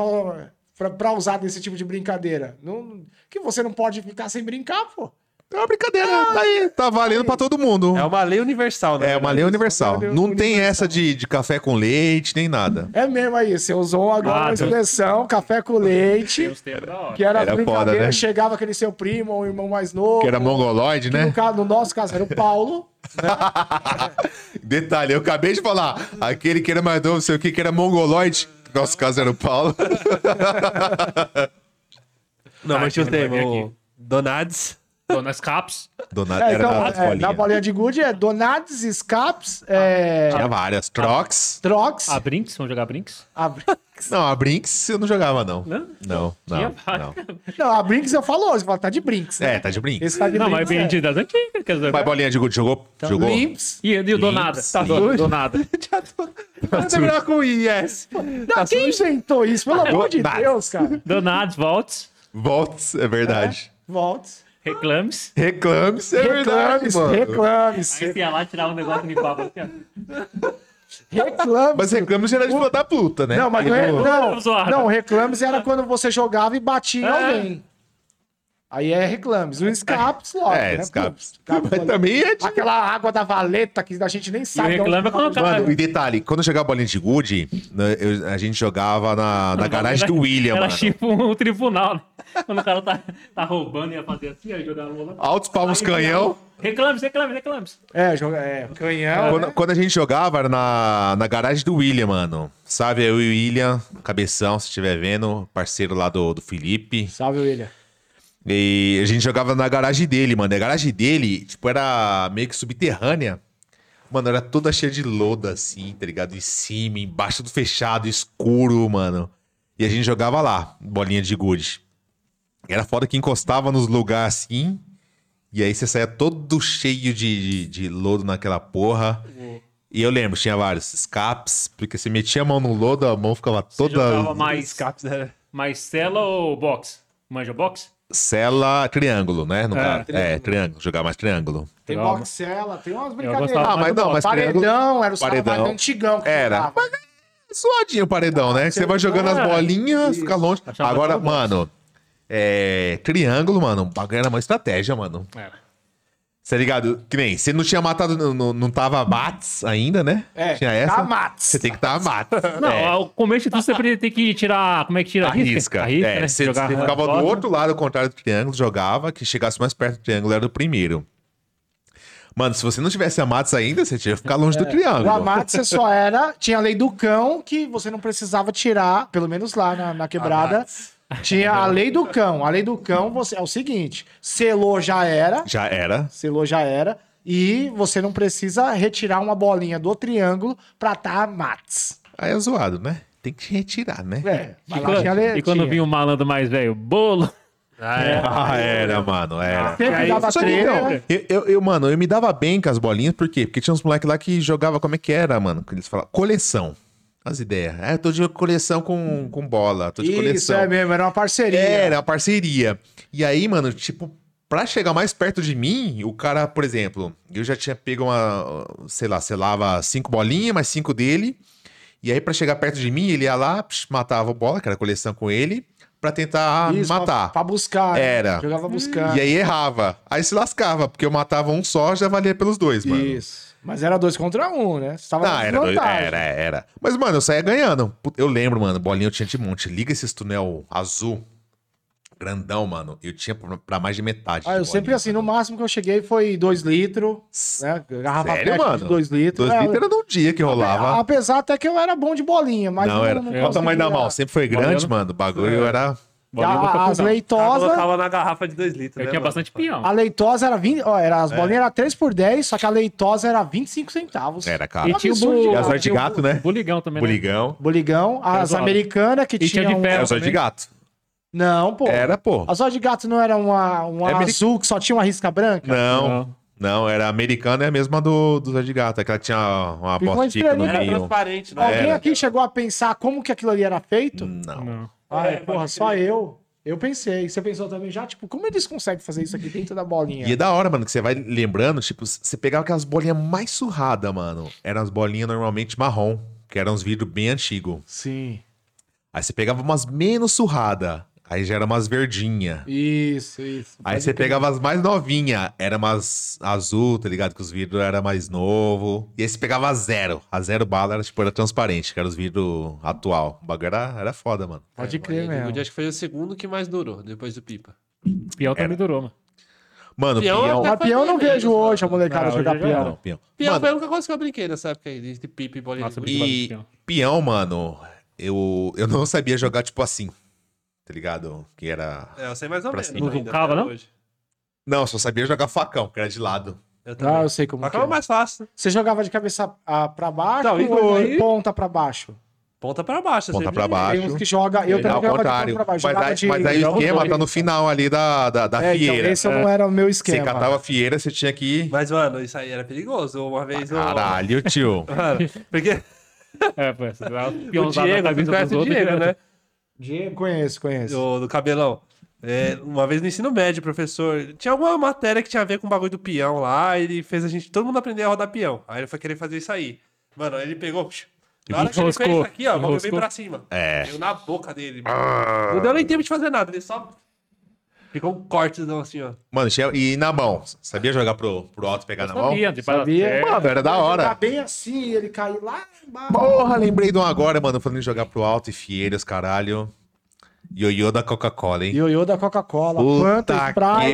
pra, pra usar nesse tipo de brincadeira? Não, que você não pode ficar sem brincar, pô. É uma brincadeira. Tá aí. Tá valendo pra todo mundo. É uma lei universal, né? É uma lei universal. lei Não tem universal. essa de, de café com leite, nem nada. É mesmo aí, você usou agora Ah, uma Deus. expressão, café com leite, que era, Era brincadeira, foda, né? chegava aquele seu primo ou irmão mais novo. Que era mongoloide, que né? No, caso, no nosso caso era o Paulo. <laughs> Detalhe, eu acabei de falar. Aquele que era mais novo, não sei o que, que era mongoloide. Nosso caso era o Paulo. <laughs> Não, mas tinha o Ah, aqui, tema. aqui. o Donades. Donas Caps. Dona, É, era então, na é, bolinha. na bolinha de gude é Donades, Scaps, é, Tinha várias. Trox. Trox, A Brinks, vamos jogar Brinks? abre- Brinks. Não, a Brinks eu não jogava, não. Não? Não, não, não. Não, a Brinks eu falo hoje, fala, tá de Brinks. né? É, tá de Brinks. Esse tá de Não, mas Brinks, vem é. de das antigas, quer dizer. Mas bolinha de gude jogou? Então, jogou? Limps. E, e o do nada? Limps, Tá do, do nada. <laughs> Já tô. Vai terminar com IS. Não, quem inventou isso? Pelo amor de. Deus, cara. Do nada, volts, Volts, é verdade. Voltes. Reclames. Reclames, é verdade, Reclames, mano. reclames. Aí você ia lá tirar um negócio e limpava. assim. Reclames. Mas reclames era de filha da puta, né? Não, mas não, é- não, não, reclames era quando você jogava e batia em É. alguém. Aí é reclames. O escapes, <laughs> logo. É, né? escapes. Mas também é de... Aquela água da valeta que a gente nem sabe. de onde reclame é quando o tá. cara- Mano, e detalhe, quando eu jogava bolinha de gude, né, eu- a gente jogava na, na <laughs> garagem do William, Era mano. tipo um tribunal, né? Quando o cara tá, tá roubando e ia fazer assim, aí jogava bola. Altos palmos Aí, canhão. Reclames, reclames, reclames. É, joga, é, canhão. Quando, né? quando a gente jogava era na, na garagem do William, mano. Sabe, eu e o William, cabeção, se estiver vendo, parceiro lá do, do Felipe. Salve, William. E a gente jogava na garagem dele, mano. E a garagem dele, tipo, era meio que subterrânea. Mano, era toda cheia de loda, assim, tá ligado? Em cima, embaixo do fechado, escuro, mano. E a gente jogava lá, bolinha de gude. Era foda que encostava nos lugares assim. E aí você saía todo cheio de, de, de lodo naquela porra. E eu lembro, tinha vários escapes, porque você metia a mão no lodo, a mão ficava toda. jogava mais- Escapes, né? Mais cela ou box? Manja box? Cela, triângulo, né? No É, caso. É, triângulo. Jogar mais triângulo. Tem Jogava. boxela, tem umas brincadeiras. Ah, mas não, mas triângulo. Paredão, era os caras Paredão. antigão que Era. Mas é suadinho o paredão, né? Que você vai jogando as É, bolinhas, fica longe. Achava Agora, mano, é, triângulo, mano, o bagulho era uma estratégia, mano. Era. Tá ligado? Que nem, você não tinha matado, não, não, tava mates ainda, né? É, tinha essa. tá mates. Você tem que estar mates. <laughs> Não, é. ao começo de tudo você tem que tirar. Como é que tira? A risca. A risca, é, né? você, Jogar você ficava do outro lado, ao contrário do triângulo, jogava, que chegasse mais perto do triângulo era o primeiro. Mano, se você não tivesse a mates ainda, você tinha que ficar longe do O triângulo. Amate você só era. Tinha a lei do cão que você não precisava tirar, pelo menos lá na, na quebrada. Tinha a lei do cão. A lei do cão você, é o seguinte: selou já era. Já era. Selou já era. E você não precisa retirar uma bolinha do triângulo pra tá mates. Aí é zoado, né? Tem que retirar, né? É, E tinha quando, lei- e quando tinha. vinha o malandro mais velho, bolo. Ah, é. <laughs> Ah, era, mano, era. Sempre Aí- dava treta. então, eu, eu, eu, mano, eu me dava bem com as bolinhas, por quê? Porque tinha uns moleques lá que jogava, como é que era, mano? Que eles falavam, coleção. As ideias. É, eu tô de coleção com, com bola, tô de Isso, coleção. é mesmo, era uma parceria. Era uma parceria. E aí, mano, tipo, pra chegar mais perto de mim, o cara, por exemplo, eu já tinha pego uma, sei lá, selava cinco bolinhas, mais cinco dele. E aí, pra chegar perto de mim, ele ia lá, psh, matava a bola, que era coleção com ele, pra tentar Isso, pra- matar. Pra, buscar. né? Era. Jogava buscar. E aí errava. Aí se lascava, porque eu matava um só, já valia pelos dois, mano. Isso. Mas era dois contra um, né? Você tava Ah, com era, dois, era, era. Mas, mano, eu saía ganhando. Eu lembro, mano, bolinha eu tinha de monte. Liga esses túnel azul, grandão, mano. Eu tinha pra mais de metade. Ah, de eu sempre bolinha, assim, no mano. máximo que eu cheguei foi dois litros, né? Garrafa Sério, PET mano? de dois litros. Dois É, litros era num dia que rolava. Apesar até que eu era bom de bolinha, mas não, era. Qual o tamanho da mão? Sempre foi grande, Bolinha- mano. O bagulho era. A, as leitosas, colocava na garrafa de 2 litros, Eu né, tinha mano? bastante peão. a leitosa era 20, ó, era, as É. bolinhas eram 3 por 10, só que a leitosa era 25 centavos. Era, cara. E tinha o bu-. E as de gato, né? Buligão também, né? Buligão. Boligão, as americanas que E tinha tinham... de um- ferro. Só de gato. Não, pô. Era, pô. A zóia de gato não era uma, uma É azul que só tinha uma risca branca? Não. Não. Não, era americana é a mesma do, do Zé de Gato. É que ela tinha uma bostica no estranho, Era meio. transparente, né? Alguém Era. aqui chegou a pensar como que aquilo ali era feito? Não. Não. Ah, É, porra, pode só eu. Eu pensei. Você pensou também já? Tipo, como eles conseguem fazer isso aqui dentro da bolinha? E é da hora, mano, que você vai lembrando, tipo, você pegava aquelas bolinhas mais surradas, mano. Eram as bolinhas normalmente marrom, que eram uns vidros bem antigos. Sim. Aí você pegava umas menos surradas, aí já eram umas verdinhas. Isso, isso. Aí você crer. pegava as mais novinhas, era umas azul, tá ligado? Que os vidros eram mais novo. E aí você pegava a zero. A zero bala era, tipo, era transparente, que era os vidros atual. O bagulho era, era foda, mano. Pode É, crer. Good acho que foi o segundo que mais durou, depois do Pipa. Peão também durou, mano. Mano, Peão peão... até Mas peão eu não foi vejo hoje a molecada Não, jogar peão. Não, peão. Peão Mano, foi a única coisa que eu brinquei nessa época aí, de pipa e bolinha Nossa, E peão, mano, eu, eu não sabia jogar, tipo assim, tá ligado? Que era... É, eu sei mais ou menos. Não vulcava, não? hoje. Não, só sabia jogar facão, que era de lado. Eu Ah, eu sei como que é é. mais fácil. Você jogava de cabeça ah, pra baixo Não, e ou de ponta pra baixo? Ponta pra baixo. Ponta sempre pra de- baixo. Tem uns que joga. Eu É também jogava de contrário. ponta pra baixo. Mas aí, de- mas aí o esquema tá no final ali da, da, da É, então, fieira. esse não era o meu Você esquema. catava a fieira, você tinha que ir. Mas, mano, isso aí era perigoso. Uma vez eu... Caralho, tio. <laughs> Mano, porque <laughs> É, pô, você o Diego, cabeça você conhece o Diego, direto. né? Diego, conheço, conheço. Do, do cabelão. É, uma vez no ensino médio, professor, tinha alguma matéria que tinha a ver com o bagulho do peão lá, ele fez a gente, todo mundo aprender a rodar peão. Aí ele foi querer fazer isso aí. Mano, aí ele pegou, na hora que ele fez isso aqui, ó, o bagulho veio pra cima. É. Veio na boca dele, mano. Não deu nem tempo de fazer nada, ele só ficou um cortezão assim, ó. Mano, tinha- e na mão? Sabia jogar pro, pro alto e pegar na mão? Sabia, de Sabia? sabia. Mano, era da Tá hora. bem assim, ele caiu lá embaixo. Porra, lembrei de um agora, mano, falando em jogar pro alto e fieiras, caralho. Ioiô da Coca-Cola, hein? Ioiô da Coca-Cola, que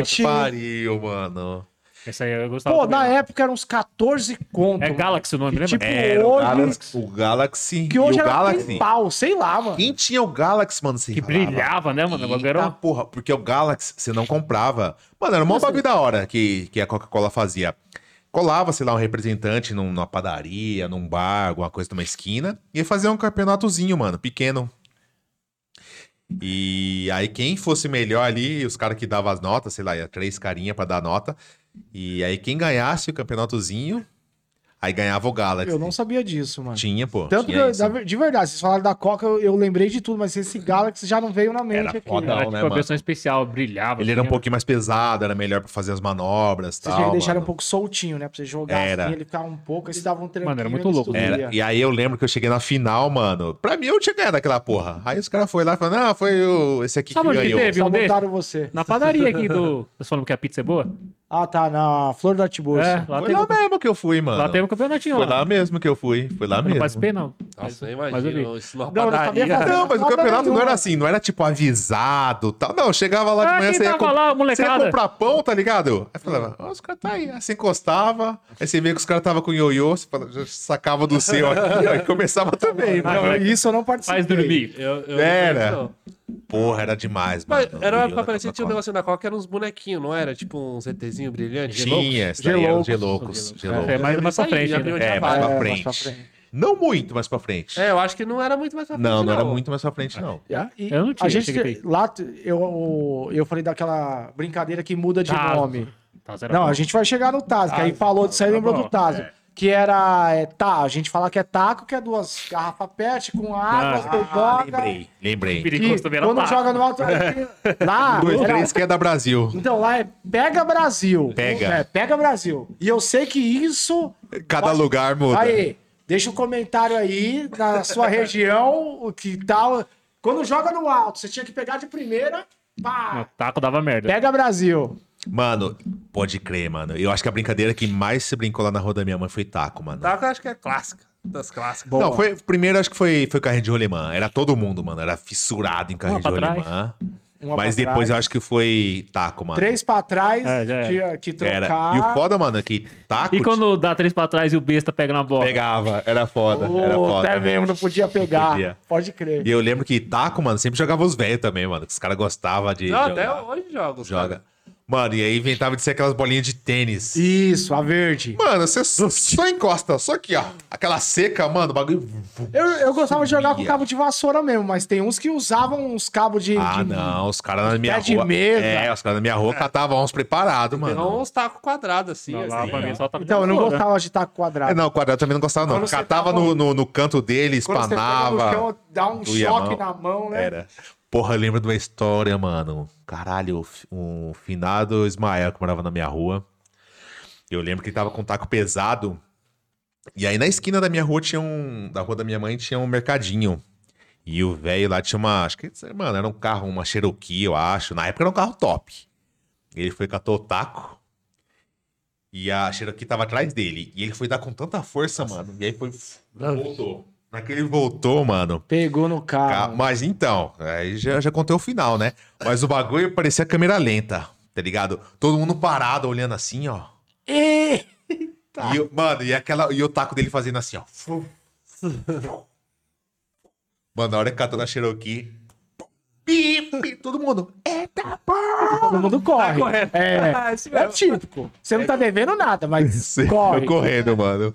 Sprite. pariu, mano. Esse aí eu gostava. Pô, também. na época eram uns 14 conto. É Galaxy o nome, lembra? Tipo, Era o hoje, Galaxy, o Galaxy que hoje e o era Galaxy. 100 pau, sei lá, mano. Quem tinha o Galaxy, mano? Que falava, brilhava, né, mano? O era Eita um- porra, porque o Galaxy você não comprava. Mano, era um bagulho da hora que, que a Coca-Cola fazia. Colava, sei lá, um representante num- numa padaria, num bar, alguma coisa numa esquina, e ia fazer um campeonatozinho, mano, pequeno. E aí quem fosse melhor ali, os caras que davam as notas, sei lá, ia três carinha pra dar nota. E aí quem ganhasse o campeonatozinho, aí ganhava o Galaxy. Eu não sabia disso, mano. Tinha, pô. Tanto que, tinha eu- isso. da ver- de verdade, vocês falaram da Coca, eu, eu lembrei de tudo, mas esse Galaxy já não veio na mente Era aqui. foda, né? Era Não, tipo né, a mano? versão especial, brilhava. Ele era um pouquinho mais pesado, era melhor pra fazer as manobras e tal. tinha que deixar ele mano. um pouco soltinho, né? Pra você jogar Era. assim, ele ficava um pouco, aí você dava um. Mano, era muito louco. Era, e aí eu lembro que eu cheguei na final, mano. Pra mim eu tinha ganhado aquela porra. Aí os caras foram lá e falaram, não, foi o, esse aqui Sabe que onde que ganhou. teve? Só um desse? botaram você. Na padaria aqui do. Vocês falam que a pizza é boa? Ah, tá, na Flor da Tiburcio. É, lá Foi teve, lá mesmo que eu fui, mano. lá teve um campeonatinho Foi lá. lá mesmo que eu fui. Foi lá Eu não mesmo. participei, não. Nossa, eu mas eu vi. imagino isso numa Não, eu não padaria. mas o campeonato não era assim, não era tipo avisado tal. Não, chegava lá de Ah, manhã, você ia, comp- lá, você ia comprar pão, tá ligado? Aí falava, ó, os caras tá aí. Aí você encostava, aí você via que os caras tava com ioiô, você sacava do seu aqui, ó, e começava <laughs> também, Ah. Não, isso eu não participei. Faz dormir. Eu, eu Era. Porra, era demais, mano. Mas era uma O época parecida, tinha um negocinho da Coca, era uns bonequinhos, não era? Tipo um ZTzinho brilhante. Tinha, Geloucos. Geloucos. Geloucos. É, mais, mais pra Isso aí, frente. É, mais pra É, frente. Não muito mais pra frente. É, eu acho que não era muito mais pra frente, Não, não era muito mais pra frente, não. É, e Eu não tinha, a gente cheguei lá eu, eu falei daquela brincadeira que muda de Tazo. nome. Tazo era Não, bom. a gente vai chegar no Tazo, que aí Tazo, falou disso aí, Tazo lembrou era do bom, Tazo. é. Que era, é, tá, a gente fala que é taco, que é duas garrafas pet com água, Ah, Ah, joga. lembrei, lembrei. Que também era quando taco. joga no alto. <laughs> lá, Dois, era- três que é da Brasil. então lá é Pega Brasil. Pega. É, pega Brasil. E eu sei que isso. Cada Pode- lugar muda. Aí, deixa um comentário aí na sua região, o que tal. Quando joga no alto, você tinha que pegar de primeira. O Pá, taco dava merda. pega Brasil. Mano, pode crer, mano. Eu acho que a brincadeira que mais se brincou lá na rua da minha mãe foi taco, mano. Taco eu acho que é clássica. Das clássicas. Boa. Não, foi, primeiro acho que foi, foi carrinho de rolemã. Era todo mundo, mano. Era fissurado em carrinho de rolemã. Uma Mas depois trás. eu acho que foi taco, mano. Três pra trás, É, já era. que, que Era. trocar. E o foda, mano, é que taco E quando dá três pra trás e o besta pega na bola? pegava. Era foda. Era Ô, foda. Até mesmo, não podia pegar. podia. Pode crer. E eu lembro que taco, mano, sempre jogava os velhos também, mano. que Os caras gostavam de. Não, jogar. até hoje joga. os Joga. caras. Mano, e aí inventava de ser aquelas bolinhas de tênis. Isso, a verde. Mano, você <laughs> só, encosta, só aqui, ó. Aquela seca, mano, o bagulho. Eu, eu gostava de jogar com cabo de vassoura mesmo, mas tem uns que usavam uns cabos de. Ah, de- não, os caras na minha pé de rua. mesa. É, os caras na minha rua catavam uns preparados, Tem mano. uns tacos quadrados assim. Não, assim, mim só taco de Então, eu não vassoura. gostava de taco quadrado. É, não, o quadrado também não gostava, não. Quando Catava tava- no, no, no canto dele, Quando você pega no espanava. chão, dá um choque mão. na mão, né? Era. Porra, eu lembro de uma história, mano. Caralho, um finado Ismael que morava na minha rua. Eu lembro que ele tava com um taco pesado. E aí na esquina da minha rua tinha um. Da rua da minha mãe tinha um mercadinho. E o velho lá tinha uma. Acho que, mano, era um carro, uma Cherokee, eu acho. Na época era um carro top. Ele foi catou o taco. E a Cherokee tava atrás dele. E ele foi dar com tanta força, mano. E aí foi. Voltou. Naquele voltou, mano. Pegou no Ca- carro. Mas então, aí já, já contei o final, né? Mas o bagulho parecia câmera lenta, tá ligado? Todo mundo parado, olhando assim, ó. E... E, o- mano, e, aquela, e o taco dele fazendo assim, ó. Mano, na hora que catou na Cherokee. Pipi, todo mundo. Eita porra! Todo mundo corre. correndo. É, <laughs> é mesmo. típico. Você não tá devendo nada, mas <laughs> Você corre. foi correndo, mano.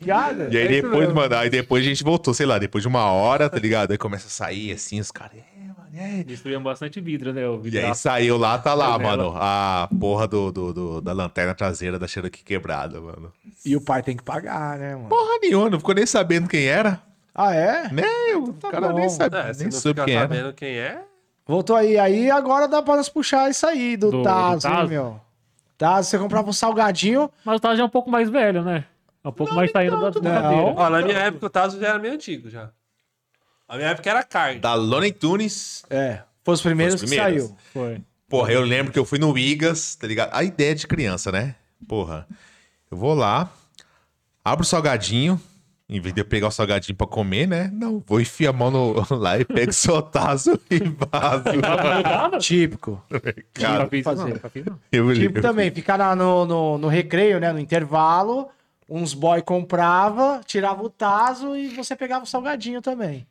Ligado? E aí É depois, mesmo. mano, aí depois a gente voltou, sei lá, depois de uma hora, tá ligado? Aí começa a sair assim, os caras. É, mano, é. Destruíam bastante vidro, né? O E vidro aí saiu lá, tá lá, Janela. mano, a porra do, do, do- da lanterna traseira da Cherokee quebrada, mano. E o pai tem que pagar, né, mano? Porra nenhuma, não ficou nem sabendo quem era. Ah, é? Nem, o cara bom. nem sabe, É, nem soube quem era. sabendo quem é. Voltou aí. Aí agora dá pra nós puxar isso aí do, Do- do Tazo, hein, Tazo? meu? Tazo, você comprava um salgadinho. Mas o Tazo já é um pouco mais velho, né? É um pouco mais saindo da não. brincadeira. Ó, na minha época o Tazo já era meio antigo já. A minha época era carne. Da Looney Tunes. É. Foi os primeiros, Foi os que primeiros. saiu. Foi. Porra, eu lembro que eu fui no Igas, tá ligado? A ideia de criança, né? Porra, eu vou lá, abro o salgadinho, em vez de eu pegar o salgadinho pra comer, né? Não, vou enfiar a mão no, <laughs> lá e pego o sotaço e vazo. Típico. Cara, fiz, fazer. não, não. Tipo eu- também, ficar no, no, no recreio, né? No intervalo. Uns boy comprava, tirava o taso e você pegava o salgadinho também.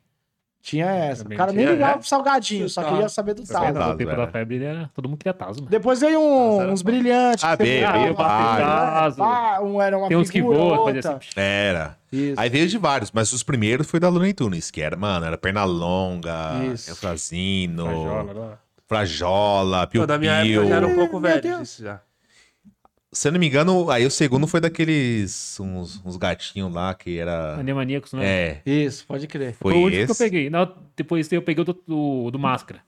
Tinha essa. Também o cara nem tinha, ligava né? pro salgadinho, só Tá. queria saber do Tazo, taso. No tempo da febre, ele era... todo mundo queria Tazo, mano. Depois veio um- uns brilhantes. Ah, veio, veio vários. Tazo. ah, um era uma Tem uns que voam, outra. assim. Era. Isso. Aí veio de vários, mas os primeiros foi da Looney Tunes, que era, mano, era Pernalonga. Eufrazino, Frajola, lá. Frajola, Piu Pô, da minha época já era um pouco velho disso já. Se eu não me engano, aí o segundo foi daqueles, uns, uns gatinhos lá, que era... Animaníacos, né? É, Isso, pode crer. foi, Foi o último que eu peguei. Não, depois eu peguei o do, do, do Máscara.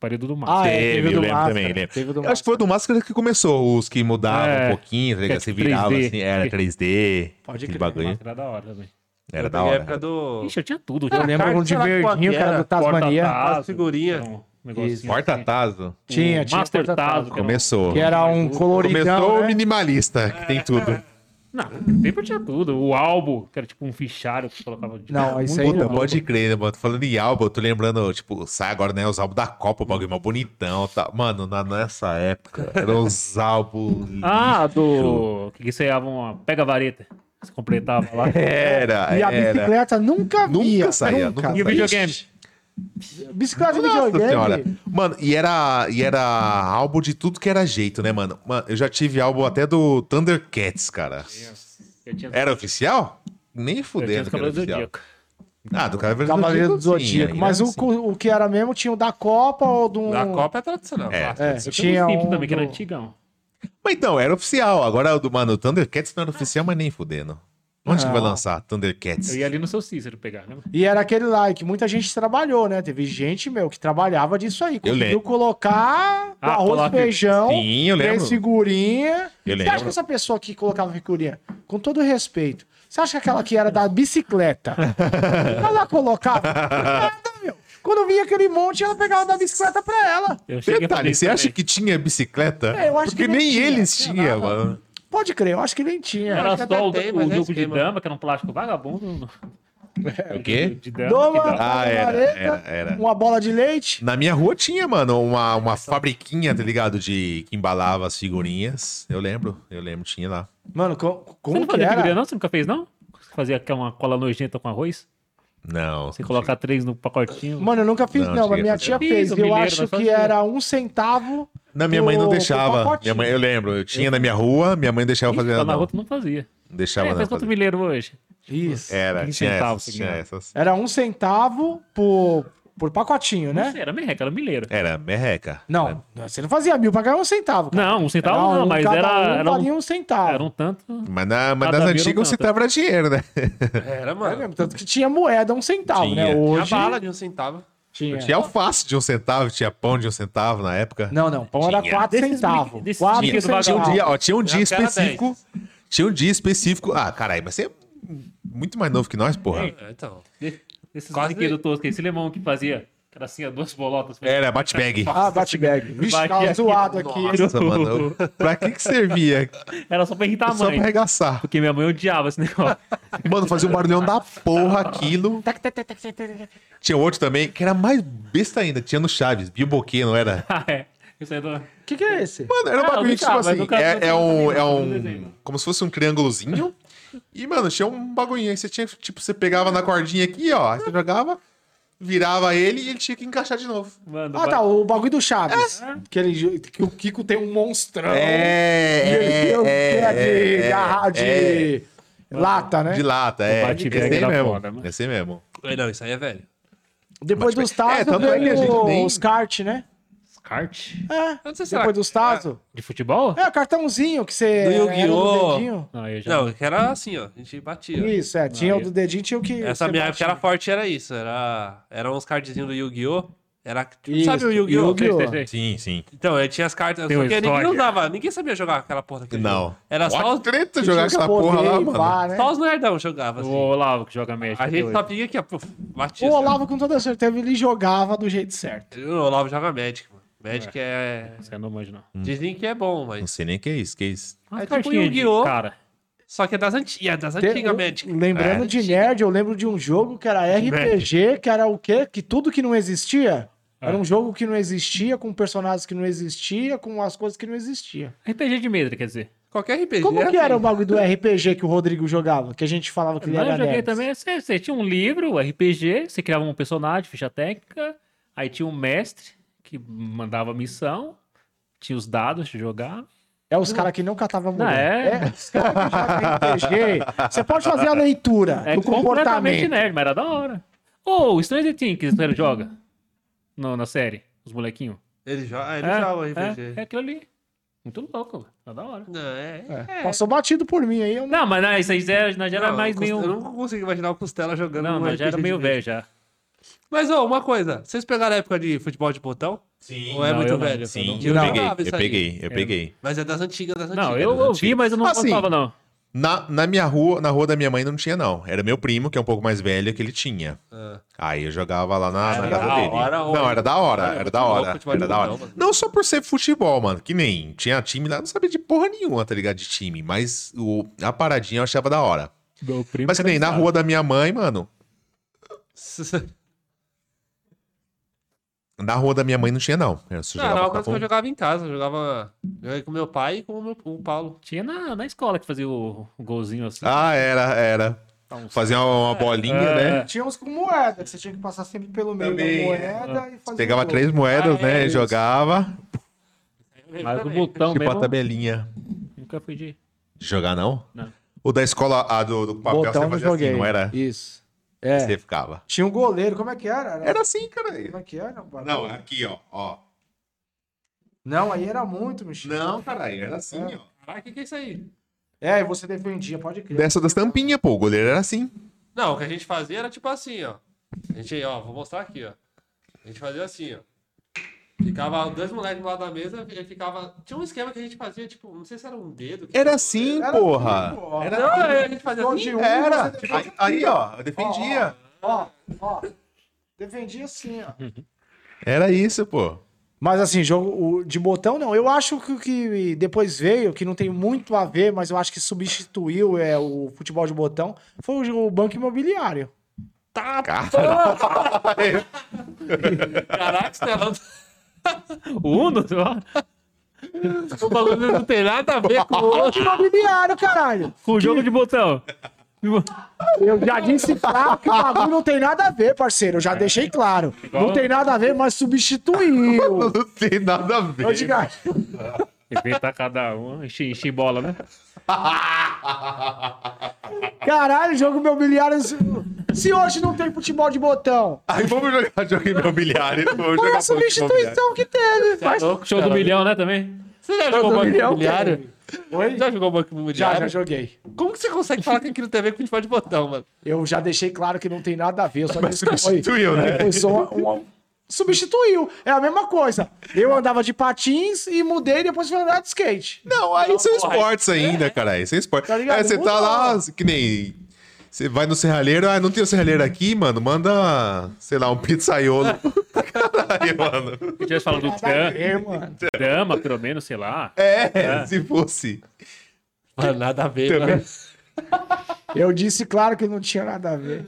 Parei do do Máscara. Ah, é, Teve, eu do lembro Máscara, também, lembro. teve Eu acho que foi o do Máscara que começou, os que mudavam É, um pouquinho, tá Você tipo virava 3D. assim, era 3D. Pode crer. bagulho. Era da hora também. Era eu da hora. época do... Ixi, eu tinha tudo. Eu Tinha lembro um de verdinho, que que era era. do Tasmania. As figurinhas. Um negocinho assim. Porta-tazo. Tinha, tinha Master porta-tazo. Tazo. que Começou. Que era um coloridão, Começou o né? minimalista, que tem tudo. Não, sempre tinha tudo. O álbum, que era tipo um fichário que você colocava de Não, isso aí Puta, não. pode crer, né, mano? Tô falando em álbum, eu tô lembrando, tipo, sai agora, né? Os álbuns da Copa, o bagulho mais bonitão. Tá. Mano, na, nessa época, eram os álbuns. <laughs> Ah, do. Que você ia uma. Pega a vareta. Você completava lá. Era, E a era. bicicleta nunca Nunca via. saía, nunca. nunca E o videogame? Bicicleta de videogame. senhora. Mano, e era, e era álbum de tudo que era jeito, né, mano? Mano, eu já tive álbum até do Thundercats, cara. Tinha, Era oficial? Nem fudendo que era do. Zodíaco. Ah, do Cavaleiro Cavaleiro do Zodíaco. sim, Mas aí o, o que era mesmo tinha o da Copa ou do. Da Copa é tradicional. É. É, tinha um um também, que era do- antigão. Mas então, era oficial. Agora, o do, mano, o Thundercats não era oficial, mas nem fudendo. Onde que vai lançar Thundercats? Eu ia ali no seu Cícero pegar, né? E era aquele lá que muita gente trabalhou, né? Teve gente, meu, que trabalhava disso aí. Conseguiu lembro. colocar Ah, arroz, coloca- feijão, Sim, eu lembro. três figurinha. Eu Você acha lembro. que essa pessoa que colocava figurinha, com todo respeito, você acha que aquela que era da bicicleta, <laughs> ela colocava? Nada, meu. Quando vinha aquele monte, ela pegava da bicicleta pra ela. Eu Detalhe, você acha também. que tinha bicicleta? É, eu acho Porque que nem nem tinha, eles tinha tinham, mano. Pode crer, eu acho que nem tinha. Era só o, tem, o é jogo de dama, que era um plástico vagabundo. O quê? De dama. Doma. Ah, era, era, era. uma bola de leite. Na minha rua tinha, mano, uma, uma fabriquinha, tá ligado? De que embalava as figurinhas. Eu lembro, eu lembro, tinha lá. Mano, co- Você como não que fazia figurinha, não? Você nunca fez, não? Você fazia aquela uma cola nojenta com arroz? Não. Você colocar três no pacotinho? Mano, eu nunca fiz, Não, não, mas minha tia fez. Eu mineiro, acho que era um centavo. Na minha mãe não pro- pro deixava. Minha mãe, eu lembro, eu tinha na minha rua, minha mãe deixava fazer. lá na Não, rua tu não fazia. não deixava É, não. faz quanto milheiro hoje? Isso. Era, 15 tinha centavos, essas, tinha essas. Era um centavo por, por pacotinho, né? sei, era merreca, era milheiro. Era merreca. Não, você não fazia mil pra ganhar um centavo. cara. Não, um centavo Era não, um- mas cada era, um era, valia um, um centavo. era um tanto. Mas, na, mas nas antigas você canta. tava dinheiro, né? <laughs> Era, É mano. mesmo, tanto que tinha moeda um centavo, Tinha. né? Tinha Hoje bala de um centavo. tinha. Tinha alface de um centavo, tinha pão de um centavo na época. Não, não, pão era Tinha. quatro Desses centavos. Quatro brinquedos centavos. Tinha um dia, ó, tinha um dia era específico. Tinha um dia específico. Ah, caralho, mas você é muito mais novo que nós, porra. É, então. Desses Quase- brinquedos toscos, esse lemão que fazia, que era assim, ó, duas bolotas. Era bate-bag. Ah, bate-bag. Vixe, tava aqui. zoado aqui. Nossa, mano. Pra que que servia? Era só pra irritar a Só pra mãe. arregaçar. Porque minha mãe odiava esse negócio. <laughs> Mano, fazia um barulhão da porra aquilo. Tinha outro também, que era mais besta ainda, tinha no Chaves. Bilboquê, não era? <laughs> ah, é. Isso aí do... O que, que é esse? Mano, era um Ah, bagulho que, tipo assim, é, é um, é um... Como se fosse um triângulozinho. E, mano, tinha um bagulhinho. Aí você tinha, tipo, você pegava na cordinha aqui, ó. Aí você jogava, virava ele e ele tinha que encaixar de novo. Mano, Ah, tá, o bagulho do Chaves. Que, ele, que o Kiko tem um monstrão. E ele tem o que é de, garra- de Lata, né? De lata, é. Esse bag aí era mesmo. foda, mano. Esse aí mesmo. Não, isso aí é velho. Depois dos Tazos é, tanto é que a veio gente nem- os kart, né? Kart? É. Eu não sei se Depois era- dos Tazos. De futebol? É, o cartãozinho que você. Do Yu-Gi-Oh! dedinho. Não, eu já... Não, que era assim, ó. A gente batia. Isso, é. Tinha Ah, o do dedinho, tinha o que. Essa você minha batia. época era forte, era isso. Era, eram uns cardzinhos do Yu-Gi-Oh! Era, Isso, sabe o Yu-Gi-Oh? Yu-Gi-Oh! Sei, sei, sei. Sim, sim. Então, aí tinha as cartas. Tem Só que ninguém estoque. usava, ninguém sabia jogar aquela porra daquele Não. jogo. Era só, os- treta Tinha jogar os aquela porra lá, mano. pá, né? só os nerdão jogavam O assim. Olavo que joga Magic. A até gente hoje. só pediu aqui, ó. puf, Batia. O assim, ó. Olavo, com toda certeza, ele jogava do jeito certo. O Olavo joga Magic, mano. Magic é. Você não manja, não. Dizem que é bom, Não mas. sei nem o que é isso, que é isso. Umas É tipo Yu-Gi-Oh! Cara, Só que é das antigas, é das Tem- antigas Magic. Lembrando É. de nerd, eu lembro de um jogo que era RPG, que era o quê? Que tudo que não existia. Ah. Era um jogo que não existia, com personagens que não existia, com as coisas que não existiam. RPG de mesa, quer dizer. Qualquer RPG. Como é que era o assim. bagulho do RPG que o Rodrigo jogava? Que a gente falava que ele Não, eu era joguei nerd. também. Você, você tinha um livro, RPG, você criava um personagem, ficha técnica. Aí tinha um mestre que mandava missão. Tinha os dados de jogar. É os caras que não catavam mulher. é? os caras que jogam RPG. Você pode fazer a leitura É do completamente comportamento. nerd, mas era da hora. Ô, o Stranger Things, ele joga no, na série, os molequinhos. Ele joga, ah, ele é, joga é, RPG. é aquilo ali. Muito louco, velho. Tá da hora. Não, é. É, Passou batido por mim aí. Eu não... Não, mas não, isso aí já, era- já era Não, mais eu meio. não consigo imaginar o Costela jogando Não, mas já era meio velho já. Mas, ó, uma coisa. Vocês pegaram a época de futebol de botão? Sim. Ou é Não, muito eu não. velho? Sim, Eu jogava peguei, eu peguei, eu peguei. Mas é das antigas, das antigas. Não, eu, eu vi, mas eu não Assim, gostava, não. Na, na minha rua, na rua da minha mãe não tinha, não. Era meu primo, que é um pouco mais velho, que ele tinha. Ah. Aí eu jogava lá na, na Era casa da dele. hora, não, era da hora, era muito da hora. futebol Era da hora. mano. Não só por ser futebol, mano. Que nem tinha time lá, não sabia de porra nenhuma, tá ligado? De time. Mas o, a paradinha eu achava da hora. Meu primo Mas que nem na rua da minha mãe, mano. <laughs> Na rua da minha mãe não tinha, não. Eu só Não, era jogava uma coisa que eu jogava em casa. Eu jogava joguei com meu pai e com o, meu, com o Paulo. Tinha na, na escola que fazia o, o golzinho assim. Ah, era, era. Uns- Fazia uma, uma bolinha, É. né? Tinha uns com moeda, que você tinha que passar sempre pelo meio Também. da moeda e fazer Pegava três moedas, Ah, né? é e jogava. Mas o botão Tipo a mesmo, tabelinha. nunca fui de... Jogar, não? Não. O da escola, a do, do papel, Botão você não fazia joguei. assim, não era? Isso. É. Você ficava. Tinha um goleiro, como é que era? Era assim, cara. Como é que era? Não, aqui, ó. ó. Não, aí era muito, Michel. Não, caralho, era assim, ó. Caralho, o que, que é isso aí? É, e você defendia, pode crer. Dessa das tampinhas, pô. O goleiro era assim. Não, o que a gente fazia era tipo assim, ó. A gente, ó, vou mostrar aqui, ó. A gente fazia assim, ó. Ficava dois moleques do lado da mesa e ficava. Tinha um esquema que a gente fazia, tipo, não sei se era um dedo. que Era assim, Era porra. assim, pô. Era Não, assim. a gente fazia assim. de um, Era. Aí, aí, ó, eu defendia. Ó, ó. Defendia assim, ó. Era isso, pô. Mas assim, jogo de botão não. Eu acho que o que depois veio, que não tem muito a ver, mas eu acho que substituiu é, o futebol de botão, foi o, o banco imobiliário. Tá, Caralho. <laughs> caraca, Estelão. O Uno? sei lá. O bagulho não tem nada a ver com o outro. imobiliário, caralho. Com o jogo de botão. Eu já disse claro que o bagulho não tem nada a ver, parceiro. Eu já deixei claro. Não tem nada a ver, mas substituiu. Não tem nada a ver. Edgar, Inventar cada um, encher, encher bola, né? <laughs> Caralho, jogo imobiliário. se- Se hoje não tem futebol de botão, Aí vamos jogar jogo imobiliário. Vamos foi jogar a substituição que teve. Faz... Show do milhão, né, também? Você já jogou banco milhão, imobiliário? Oi? Já jogou banco Já, imobiliário? já joguei. Como que você consegue falar que aquilo tem a ver com futebol de botão, mano? Eu já deixei claro que não tem nada a ver. Eu só Mas que foi, substituiu, né? foi só uma, uma- Substituiu. É a mesma coisa. Eu andava de patins e mudei e depois fui andar de skate. Não, aí são esportes ainda, cara. Isso é esporte. Tá ligado? Aí você tá Muda. lá, que nem. Você vai no serralheiro, ah, não tem o serralheiro aqui, mano. Manda, sei lá, um pizzaiolo. <laughs> Caralho, mano. Tivesse falando do Nada a Dama, ver, mano. Dama, pelo menos, sei lá. É, se fosse. Mano, nada a ver, Também. mano. Eu disse claro que não tinha nada a ver.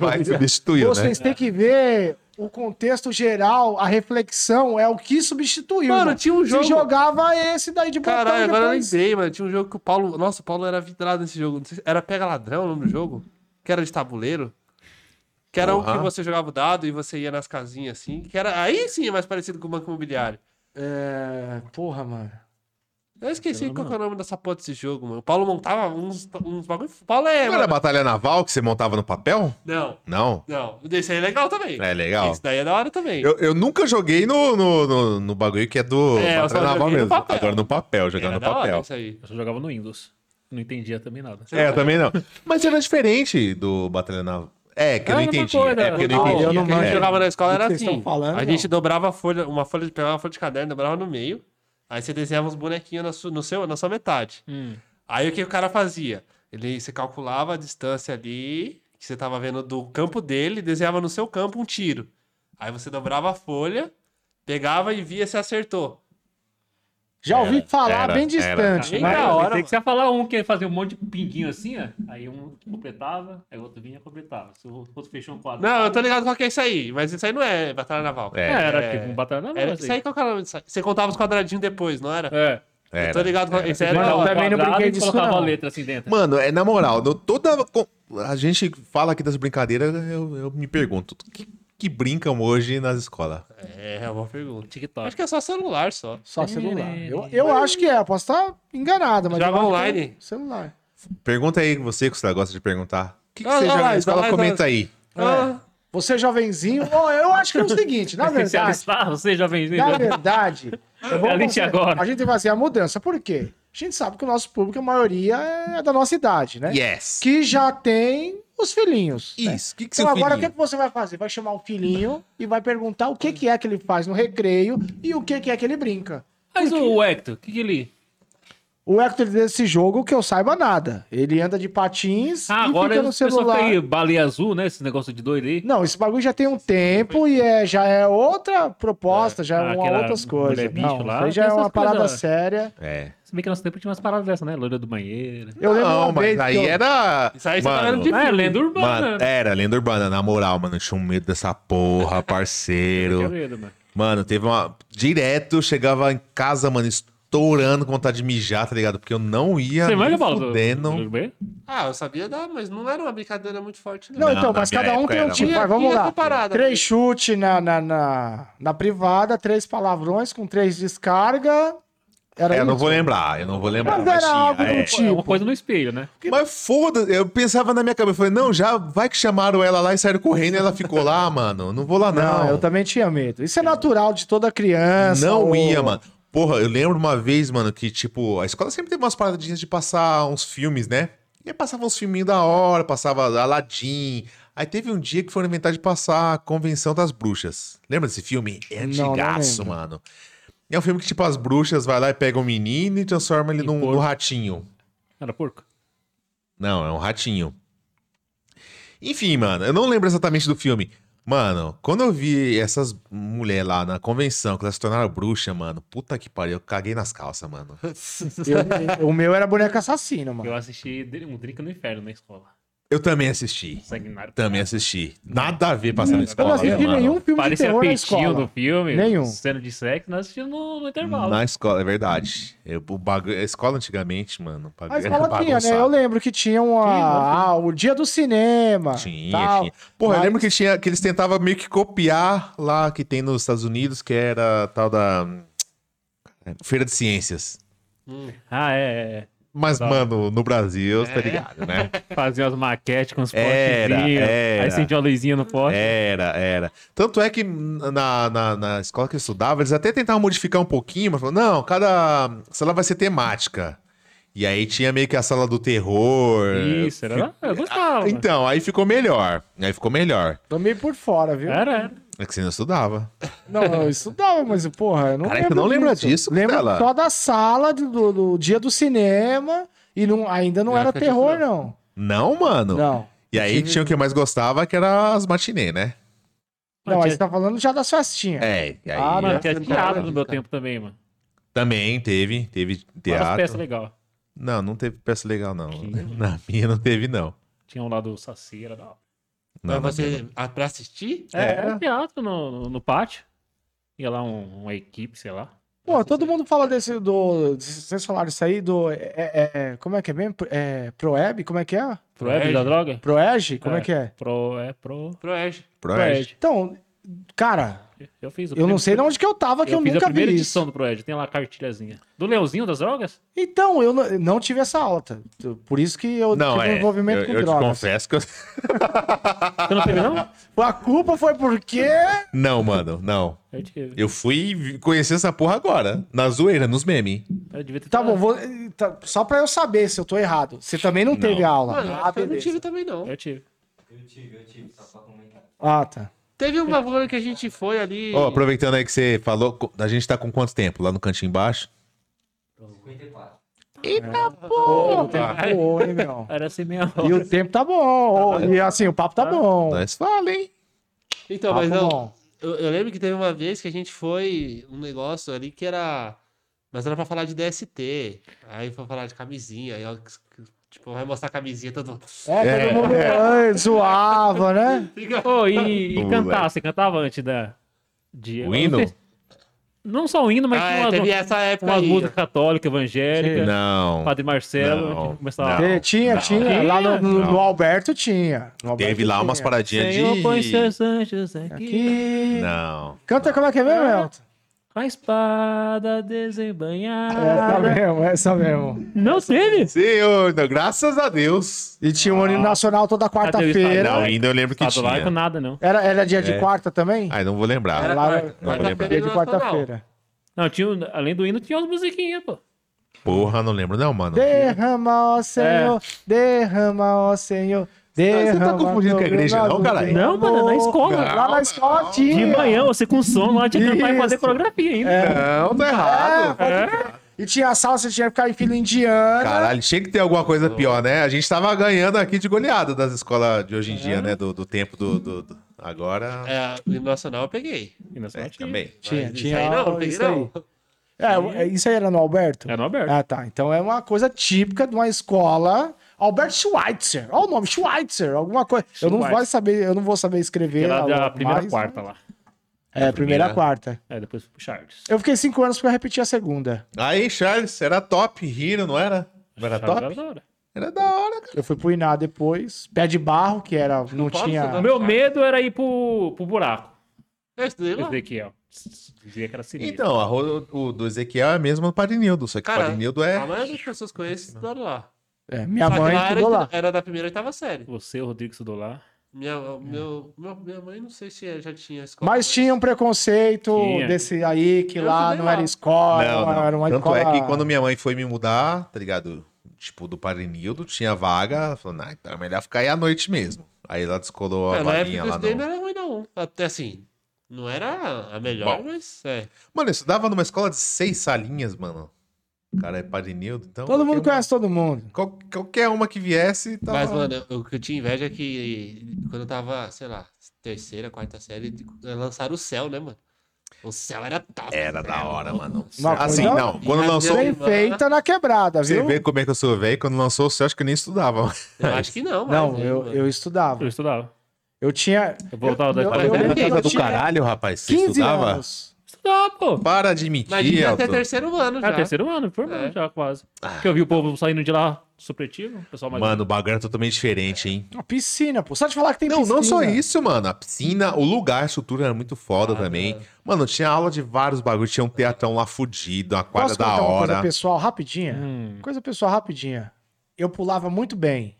Mas substituiu, né? Vocês têm que ver o contexto geral, a reflexão é o que substituiu. Mano, tinha um jogo- Se jogava esse daí de botão Caralho, agora eu lembrei, mano. Tinha um jogo que o Paulo. Nossa, o Paulo era vidrado nesse jogo. Se- Era Pega Ladrão o nome do jogo? Que era de tabuleiro. Que era o Porra. que você jogava o dado e você ia nas casinhas assim. Que era. Aí sim é mais parecido com o Banco Imobiliário. É... Porra, mano. Eu esqueci qual não. que é o nome dessa porra desse jogo, mano. O Paulo montava uns, uns bagulho. O Paulo é. Não era a batalha naval que você montava no papel? Não, Não. não. Desse aí é legal também. É legal. Esse daí é da hora também. Eu, eu nunca joguei no, no, no, no bagulho que é do É, eu só Batalha Naval no mesmo. papel. Agora no papel, jogando no da hora papel. isso aí. Eu só jogava no Windows. Não entendia também nada. É, eu também não. Mas era diferente do Batalha Naval. É, que eu não É mesma entendi. É porque eu não entendi. eu não O que a gente manjo. jogava na escola era assim. a não. gente dobrava a folha, uma folha, pegava uma folha de caderno, dobrava no meio. Aí você desenhava uns bonequinhos na, su- no seu, na sua metade. Hum. Aí o que o cara fazia? Ele, você calculava a distância ali, que você tava vendo do campo dele, desenhava no seu campo um tiro. Aí você dobrava a folha, pegava e via se acertou. Já ouvi Era, falar era, bem era. distante. Bem mas- da eu hora, pensei que você ia falar um que fazia um monte de pinguinho assim, ó. Aí um completava, aí o outro vinha e completava. Se o outro fechou um quadro. Não, eu tô ligado qual que é isso aí, mas isso aí não é Batalha Naval. É, É, era é. tipo um batalha naval. Era assim. isso aí qual que era o nome disso aí? Você contava os quadradinhos depois, não era? É. Eu era. tô ligado com esse era Mas da não, hora. também não brinquei e disso, colocava não. a letra assim dentro. Mano, é na moral, no- toda. A gente fala aqui das brincadeiras, eu, eu me pergunto, que, que brincam hoje nas escolas? É, é uma pergunta. TikTok. Acho que é só celular só. Só celular. Eu, eu acho que é, posso estar enganado, mas. Joga que online? é Celular. Pergunta aí, você que você gosta de perguntar. O que, que Ah, você ah, joga lá, na escola? lá, Comenta lá. aí. Ah, Você jovenzinho. Ó, eu acho que é o seguinte, na <laughs> verdade. Especialista, você já vem. Na verdade, <laughs> eu vou Reality fazer- agora. a gente vai fazer a mudança. Por quê? A gente sabe que o nosso público, a maioria, é da nossa idade, né? Yes. Que já tem os filhinhos. né? Isso. O que, que seu Então agora o que, filhinho? você vai fazer? Vai chamar um filhinho e vai perguntar o que, que é que ele faz no recreio e o que, que é que ele brinca. Mas o Hector, o que, que ele. O Hector desse jogo, que eu saiba nada. Ele anda de patins Ah, e agora fica no celular. tem baleia azul, né? Esse negócio de doido aí. Não, esse bagulho já tem um tempo e é, já é outra proposta, já é Ah, uma outras coisas. Não, lá, isso aí já é uma parada coisas- séria. É. Se bem que nosso tempo tinha umas paradas dessas, né? Loira do banheiro. Eu lembro Não, uma mas vez aí eu- era. Isso aí tá mano, de- é lenda urbana. Mano, era lenda urbana, na moral, mano. Eu tinha um medo dessa porra, <laughs> Tinha parceiro. medo, mano. Mano, teve uma. Direto, eu chegava em casa, mano, estourando com vontade de mijar, tá ligado? Porque eu não ia. Você manja, Paulo? do- fudendo. Ah, eu sabia dar, mas não era uma brincadeira muito forte, não. Não, Não, então, na mas minha cada um época tem um era, tipo. vamos Tinha lá. três mas- chutes na, na, na, na privada, três palavrões com três descarga. Era É, eu não isso? vou lembrar, eu não vou lembrar. Mas Mas, era tinha, algo é. do é tipo. uma coisa no espelho, né? Mas foda eu pensava na minha cabeça, eu falei, não, já vai que chamaram ela lá e saíram correndo e ela ficou lá, <laughs> mano. Não vou lá, não. Não, eu também tinha medo. Isso é natural de toda criança. Não ou- ia, mano. Porra, eu lembro uma vez, mano, que, tipo, a escola sempre teve umas paradinhas de passar uns filmes, né? E aí passava uns filminhos da hora, passava Aladdin. Aí teve um dia que foram inventar de passar a Convenção das Bruxas. Lembra desse filme? É antigaço, mano. É um filme que, tipo, as bruxas vai lá e pegam um menino e transforma ele Em num, num ratinho. Era porco. Não, é um ratinho. Enfim, mano, eu não lembro exatamente do filme. Mano, quando eu vi essas mulheres lá na convenção, que elas se tornaram bruxa, mano, puta que pariu, eu caguei nas calças, mano. Eu- o meu era boneco assassino, mano. Eu assisti um Drink no Inferno na escola. Eu também assisti. Sanguinário. Também assisti. Nada a ver passar na Eu não escola. assisti nenhum filme de Parecia terror na peitinho escola. do filme. Nenhum. Cena de sexo, nós assistimos no, no intervalo. Na escola, é verdade. Eu, o bagulho, a escola antigamente, mano, o bagulho A escola era tinha, né? Eu lembro que tinha uma, ah, o dia do cinema. Tinha, tal. tinha. Porra, eu Mas- lembro que, tinha, que eles tentavam meio que copiar lá que tem nos Estados Unidos, que era tal da hum, Feira de Ciências. Ah, é, Mas, Tá. mano, no Brasil, tá ligado, né? é. <laughs> Fazia umas maquetes com os era. Aí sentia uma luzinha no pote. Era, era. Tanto é que na, na, na escola que eu estudava, eles até tentavam modificar um pouquinho, mas falaram, não, cada sala vai ser temática. E aí tinha meio que a sala do terror. Isso, era. Eu gostava. Então, aí ficou melhor. Aí ficou melhor. Tô meio por fora, viu? Era, era. É que você não estudava. Não, eu estudava, mas, porra, eu não Caraca, lembro não lembra disso, Lembro só da sala do, do- do dia do cinema e não, ainda não Na era época de terror, estudar. não. Não, mano. Não. E aí tinha o que eu mais gostava, que era as matinê, né? Não, aí você tá falando já das festinhas. É, e aí Ah, Mano, não. tinha Cara, teatro no meu cara. tempo também, mano. também teve, teve teatro. peças legais. Não, não teve peça legal, não. <laughs> Na minha não teve, não. Tinha um lá do Saceira. Não. Não, Mas não você, pra assistir? É, era teatro no, no, no pátio. Ia lá um- uma equipe, sei lá. Pô, todo mundo fala desse do. Vocês falaram isso aí do. É, é- é- como é que é mesmo? É, Proeb? Como é que é? Pro Web da droga? Proeg? Como é, que é? Pro, é pro... Proege. Proerd. Então, Cara, Eu fiz o eu não sei de onde que eu tava que eu, eu fiz a nunca primeira vi edição do Proed, tem lá a cartilhazinha. Do Leãozinho das drogas? Então, eu não, não tive essa aula. tá? Por isso que eu Não, tive um é. envolvimento eu, com eu te drogas. confesso que eu. <laughs> Você não teve, não? A culpa foi porque. Não, mano, não. Eu, tive. Eu fui conhecer essa porra agora. Na zoeira, nos memes. eu devia ter Tá bom, vou- tá, só pra eu saber se eu tô errado. Você também não, teve aula. Mano, ah, eu não tive também, não. Eu tive. Eu tive, eu tive, só pra comentar. Ah, tá. Teve um bagulho que a gente foi ali. Ó, aproveitando aí que você falou, a gente tá com quanto tempo? Lá no cantinho embaixo? 54. Pô, o tempo voou, hein, meu? Era assim mesmo. E o tempo tá bom. E assim, o papo tá bom. Nós fala, hein? Então, Papo mas não. Eu, eu lembro que teve uma vez que a gente foi um negócio ali que era. Mas era pra falar de DST. Aí foi falar de camisinha. Aí, ó, tipo, vai mostrar a camisinha todo. É, todo mundo ai, zoava, né? <laughs> Fica- Ô, e, e cantar, você cantava antes da. De, O hino? Não, não só o hino, mas Ah, tinha é, umas, teve essa época umas aí. músicas católicas, evangélicas. Não. Padre Marcelo, Não, começava. Tinha, tinha, tinha. Lá no, no- no Alberto tinha. No Alberto Teve lá umas paradinhas Senhor, põe de. seus anjos aqui. Aqui. Não. Canta como é que é mesmo, Elton? Com a espada Essa desembanhada. mesmo, essa mesmo. Não teve? Senhor, não, graças a Deus. E tinha um hino nacional toda quarta-feira. Não, ainda eu lembro que Estado laico, tinha. nada, não. Era, era dia de É. quarta também? Ai, não vou lembrar. Era Lá era- Não vou lembrar. Dia de quarta-feira. Não, tinha, o- além do hino, tinha umas musiquinhas, pô. Porra, não lembro não, mano. Derrama, ó Senhor, derrama, ó Senhor, derrama. você tá confundindo com a igreja, não, caralho? Não, mano, amor. na escola. Lá na escola tinha. De manhã, você com som lá, tinha que cantar e fazer coreografia ainda. Não, tá errado. É. E tinha a sala, você tinha que ficar em fila indiana. Caralho, tinha que ter alguma coisa pior, né? A gente tava ganhando aqui de goleada das escolas de hoje em dia, né? Do, do tempo do, do- do- Agora. É, o hino nacional eu peguei. E na É, tinha. também. Tinha, Mas tinha. Isso aí não, não peguei não. É, isso aí era no Alberto? Era no Alberto. Ah, tá. Então é uma coisa típica de uma escola. Albert Schweitzer. Olha o nome, Schweitzer. Alguma coisa. Eu não Schweitzer. vou saber, eu não vou saber escrever. Era da a- primeira mais. quarta lá. É, primeira, Primeira. quarta. É, depois pro Charles. Eu fiquei cinco anos porque eu repeti a segunda. Aí, Charles, era top. Hiro, não era? Não era Charles top? era da hora. Era da hora, cara. Eu fui pro Iná depois. Pé de barro, que era. Não posso tinha. O meu medo era ir pro, pro buraco. Lá. Ezequiel. Dizia que era sinistro. Então, a ro- o do Ezequiel é a mesma do Padre Nildo, só que o Cara, Padre Nildo é. A maioria das pessoas conhecem lá. É, minha Só mãe era, estudou lá. era da primeira e oitava série. Você, o Rodrigo, estudou lá. Minha, meu, meu- minha mãe não sei se já tinha escola. Mas tinha um preconceito Tinha. desse aí, que Eu lá estudei não lá. era escola, Não, não. era uma Tanto escola. é que quando minha mãe foi me mudar, tá ligado? Tipo, do Padre Nildo, tinha vaga. Ela falou, nah, então é melhor ficar aí à noite mesmo. Aí ela descolou a É, na época que vaguinha eu lá estudei não no... era ruim, não. Até assim, não era a melhor, Bom. mas é. Mano, eu estudava numa escola de seis salinhas, mano. O cara é Padre Nildo, então... Todo mundo conhece todo mundo. uma- qual- qualquer uma que viesse, tava... Mas, mano, eu- o que eu tinha inveja é que quando eu tava, sei lá, terceira, quarta série, lançaram o céu, né, mano? O céu era top. Era da hora, mano. Uma Assim, coisa- não. Quando lançou... Bem feita na quebrada, Você viu? vê como é que eu sou velho, quando lançou o céu, acho que eu nem estudava. Eu acho que não, mas. Não, eu, mano. eu estudava. Eu estudava. Eu tinha. Eu voltava da eu- escola. eu- Eu, eu- eu do tinha caralho, rapaz. Você 15 estudava? anos. Estudava, pô. Para de mentir, Elton. terceiro ano já. Era terceiro ano, formando É. já quase. Porque eu vi o povo saindo de lá supletivo, o pessoal mais. Mano, o bagulho era totalmente diferente, hein? Uma piscina, pô. Só de falar que tem Não, piscina. não só isso, mano. A piscina, o lugar, a estrutura era muito foda também. Mano, tinha aula de vários bagulhos. Tinha um teatrão lá fudido, uma quadra Posso da contar uma coisa hora. pessoal rapidinha? Hum. Coisa pessoal rapidinha. Eu pulava muito bem.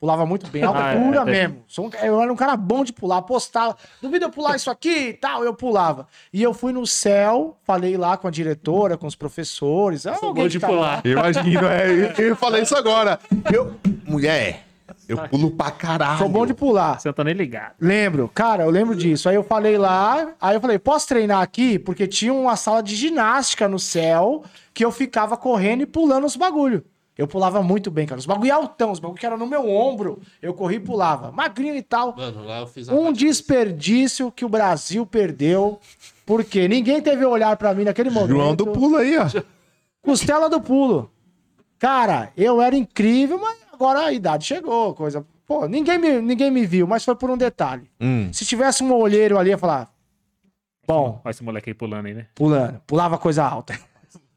Pulava muito bem, alta Ah, é, pura é. mesmo. Sou um- eu era um cara bom de pular, postava. Duvida eu pular isso aqui e tal, eu pulava. E eu fui no céu, falei lá com a diretora, com os professores. Ah, alguém bom de tá pular. lá. Imagina, é, eu, eu falei isso agora. Eu, mulher, eu pulo pra caralho. Sou bom de pular. Você não tá nem ligado. Lembro, cara, eu lembro disso. Aí eu falei lá, aí eu falei, posso treinar aqui? Porque tinha uma sala de ginástica no céu que eu ficava correndo e pulando os bagulho. Eu pulava muito bem, cara. Os bagulho altão, os bagulho que era no meu ombro, eu corri e pulava. Magrinho e tal. Mano, lá eu fiz uma Um parte- desperdício que o Brasil perdeu. Porque ninguém teve olhar pra mim naquele momento. João do pulo aí, ó. Costela do pulo. Cara, eu era incrível, mas agora a idade chegou, coisa. Pô, ninguém me, ninguém me viu, mas foi por um detalhe. Hum. Se tivesse um olheiro ali, ia falar. Bom, Olha esse moleque aí pulando aí, né? pulando. Pulava coisa alta.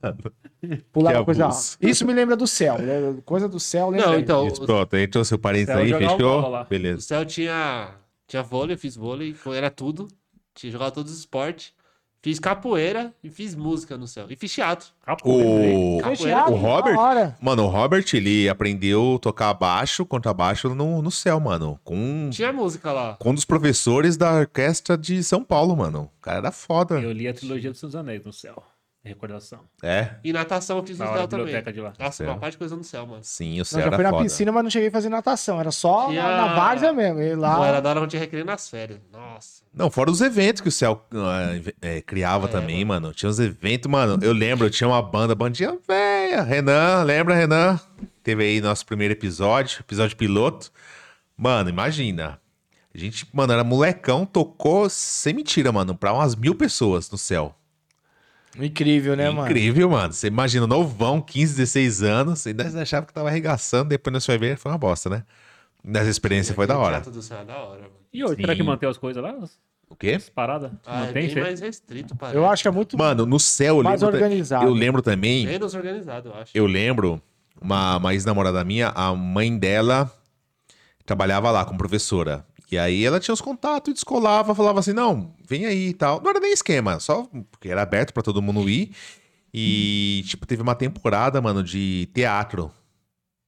<laughs> Pulava Que coisa alta. Isso me lembra do céu. né? Coisa do céu, lembra? Não, então, Isso, pronto, aí trouxe o parênteses Céu aí, fechou? lá. o Beleza. céu tinha, tinha vôlei, eu fiz vôlei, era tudo. Tinha jogado todos os esportes. Fiz capoeira e fiz música no céu. E fiz teatro. O, Capoeira. o Robert, mano, o Robert, ele aprendeu a tocar baixo, contrabaixo no, no céu, mano. Com, Tinha música lá. com um dos professores da orquestra de São Paulo, mano. O cara era foda. Eu li a trilogia dos Seus Anéis no céu. Recordação. É, E natação eu fiz no Na céu também. biblioteca de lá. Nossa, Céu. uma parte de coisa no céu, mano. sim, o Eu céu já era fui na foda. piscina, mas não cheguei a fazer natação. Era só na, na várzea mesmo. E lá... Não, era da hora onde tinha recreio nas férias. Nossa. Não, fora os eventos que o Céu ah, é, criava É, também, mano. Tinha os eventos, mano. Eu lembro, tinha uma banda, bandinha velha. Renan, lembra, Renan? Teve aí nosso primeiro episódio, episódio piloto. Mano, imagina. A gente, mano, era molecão, tocou, sem mentira, mano, pra umas mil pessoas no céu. Incrível, né, mano? Incrível, mano. Você imagina, novão, 15, 16 anos, você ainda achava que tava arregaçando, depois nós foi ver, foi uma bosta, né? Mas a experiência foi da hora. Do céu é da hora, mano. E hoje, será que mantém as coisas lá? O quê? As paradas? Ah, é mantém, bem cê? mais restrito, parece. Eu acho que é muito Mano, no céu, eu mais lembro, organizado. eu lembro também. Menos organizado, eu acho. Eu lembro, uma, uma ex-namorada minha, a mãe dela trabalhava lá como professora. E aí ela tinha os contatos e descolava, falava assim, não, vem aí e tal. Não era nem esquema, só porque era aberto pra todo mundo ir. E, tipo, teve uma temporada, mano, de teatro.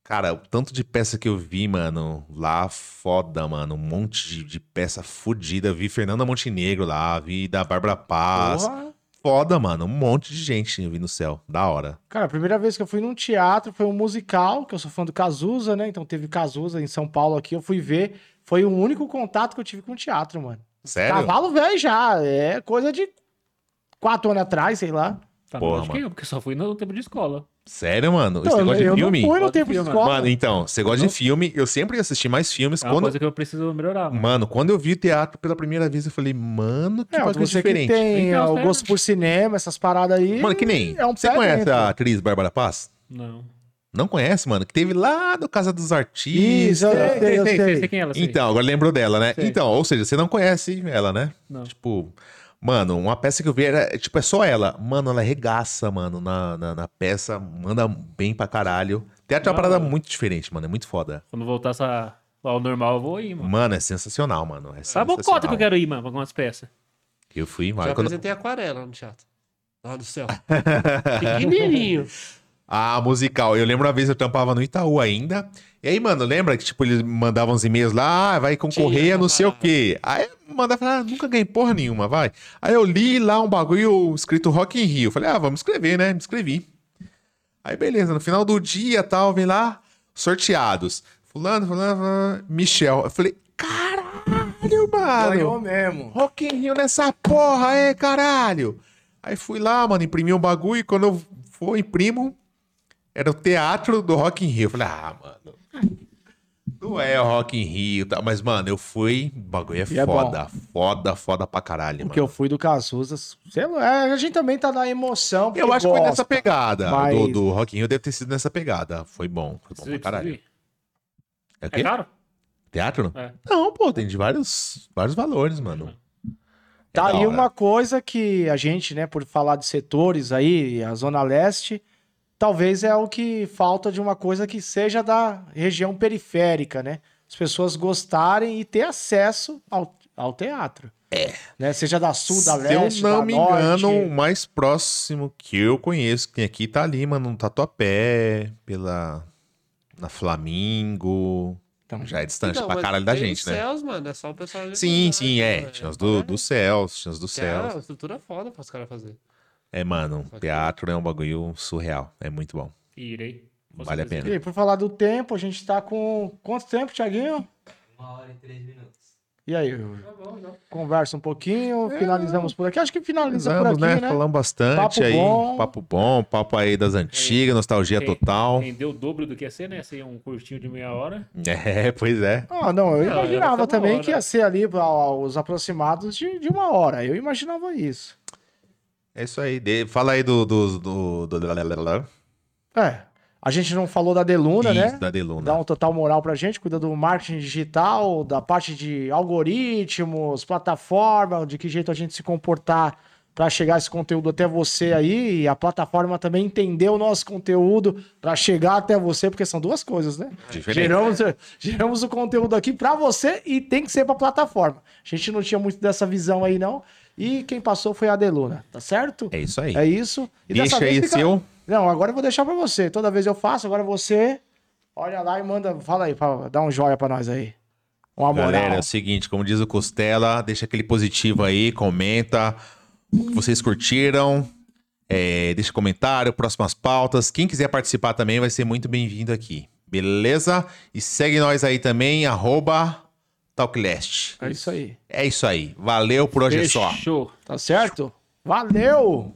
Cara, o tanto de peça que eu vi, mano, lá foda, mano. Um monte de, de peça fodida. Vi Fernanda Montenegro lá, vi da Bárbara Paz. Porra. Foda, mano. Um monte de gente eu vi no céu. Da hora. Cara, a primeira vez que eu fui num teatro foi um musical, que eu sou fã do Cazuza, né? Então teve Cazuza em São Paulo aqui, eu fui ver. Foi o único contato que eu tive com teatro, mano. Sério? Cavalo velho já, é coisa de quatro anos atrás, sei lá. Tá, Porra, não, acho que eu, porque só fui no tempo de escola. Sério, mano? Então, negócio eu de filme? não fui no tempo de escola. Mano, então, você gosta de filme, eu sempre assisti mais filmes. É uma quando... coisa que eu preciso melhorar. mano. Mano, quando eu vi o teatro pela primeira vez, eu falei, mano, que É, você diferente. que tem Então, o gosto por cinema, essas paradas aí. Mano, que nem. É um você conhece dentro. a atriz Bárbara Paz? Não. Não conhece, mano? Que teve lá no Casa dos Artistas. Isso, eu sei, eu sei, sei. sei, sei quem é ela, sei. Então, agora lembrou dela, né? Sei. Então, ou seja, você não conhece ela, né? Não. Tipo, mano, uma peça que eu vi era, tipo, é só ela. Mano, ela regaça, mano, na, na, na peça, manda bem pra caralho. Teatro é uma Da parada muito diferente, mano, é muito foda. Quando voltar essa... ao normal, eu vou ir, mano. Mano, é sensacional, mano. É Sabe o sensacional. cota que eu quero ir, mano, pra algumas peças. Eu fui, Já mano. Quando... apresentei aquarela no teatro. Lá do céu. <laughs> Pequenininho. Ah, musical. Eu lembro uma vez eu tampava no Itaú ainda. E aí, mano, lembra que, tipo, eles mandavam uns e-mails lá, ah, vai concorrer Tinha a não sei o quê. Aí mandava falar, ah, nunca ganhei porra nenhuma, vai. Aí eu li lá um bagulho escrito Rock in Rio. Falei, ah, vamos escrever, né? Me inscrevi. Aí, beleza, no final do dia tal, vem lá, sorteados. Fulano, fulano, fulano, Michel. Eu falei, caralho, Ganhou mano. mesmo. Rock in Rio nessa porra aí, caralho. Aí fui lá, mano, imprimi um bagulho e quando eu for, imprimo, era o teatro do Rock in Rio. Eu falei, ah, mano. Não é o Rock in Rio, tá? mas, mano, eu fui. O bagulho é é foda, foda, foda pra caralho, Porque mano. eu fui do Cazuza. Sei lá, é, a gente também tá na emoção. Eu acho que foi nessa pegada. mas- Do, do Rock in Rio deve ter sido nessa pegada. Foi bom, foi bom pra caralho. É o É quê? caro? Teatro? É. Não, pô, tem de vários, vários valores, mano. É Tá da aí uma coisa que a gente, né, por falar de setores aí, a Zona Leste, talvez é o que falta de uma coisa que seja da região periférica, né? As pessoas gostarem e ter acesso ao, ao teatro. É. Né? Seja da sul, da Se leste, eu não da me norte. engano, o mais próximo que eu conheço que tem aqui tá ali, mano, no Tatuapé, pela. Na Flamingo. Então, Já é distante Então, pra caralho da gente, né? céus, mano, é só o pessoal... Sim, sim, é. né? Tinha os do, É, dos céus, tinha os dos que é uma céus. estrutura foda pra os caras fazer. É, mano, Só que- teatro é um bagulho surreal. É muito bom. Irei. Vale a pena. E por falar do tempo, a gente tá com quanto tempo, Thiaguinho? Uma hora e três minutos. E aí, Tá bom, já. conversa um pouquinho, finalizamos por aqui. Acho que finaliza por Finalizamos, aqui, né? né? Falamos bastante Papo aí. bom. Papo bom, papo aí das antigas, nostalgia Tem- total. Rendeu o dobro do que ia ser, né? Ia ser um curtinho de meia hora. É, pois é. Ah, não, eu Não, imaginava também hora. que ia ser ali os aproximados de, de uma hora. Eu imaginava isso. É isso aí. De- Fala aí do. do, do, do- É. A gente não falou da Deluna, Isso, né? da Deluna. Dá um total moral pra gente, cuida do marketing digital, da parte de algoritmos, plataforma, de que jeito a gente se comportar para chegar esse conteúdo até você aí e a plataforma também entender o nosso conteúdo para chegar até você, porque são duas coisas, né? Diferente. Geramos, geramos o conteúdo aqui para você e tem que ser para plataforma. A gente não tinha muito dessa visão aí não. E quem passou foi a Adeluna, tá certo? É isso aí. É isso. E Deixa aí fica- seu. Não, agora eu vou deixar pra você. Toda vez eu faço, agora você olha lá e manda, fala aí, dá um joia pra nós aí. Uma moral. Galera, é o seguinte, como diz o Costela, deixa aquele positivo aí, comenta o que vocês curtiram, é, deixa comentário, próximas pautas. Quem quiser participar também vai ser muito bem-vindo aqui, beleza? E segue nós aí também, arroba Talklast. É isso aí. É isso aí, valeu por hoje é só. Fechou. Tá certo? Valeu!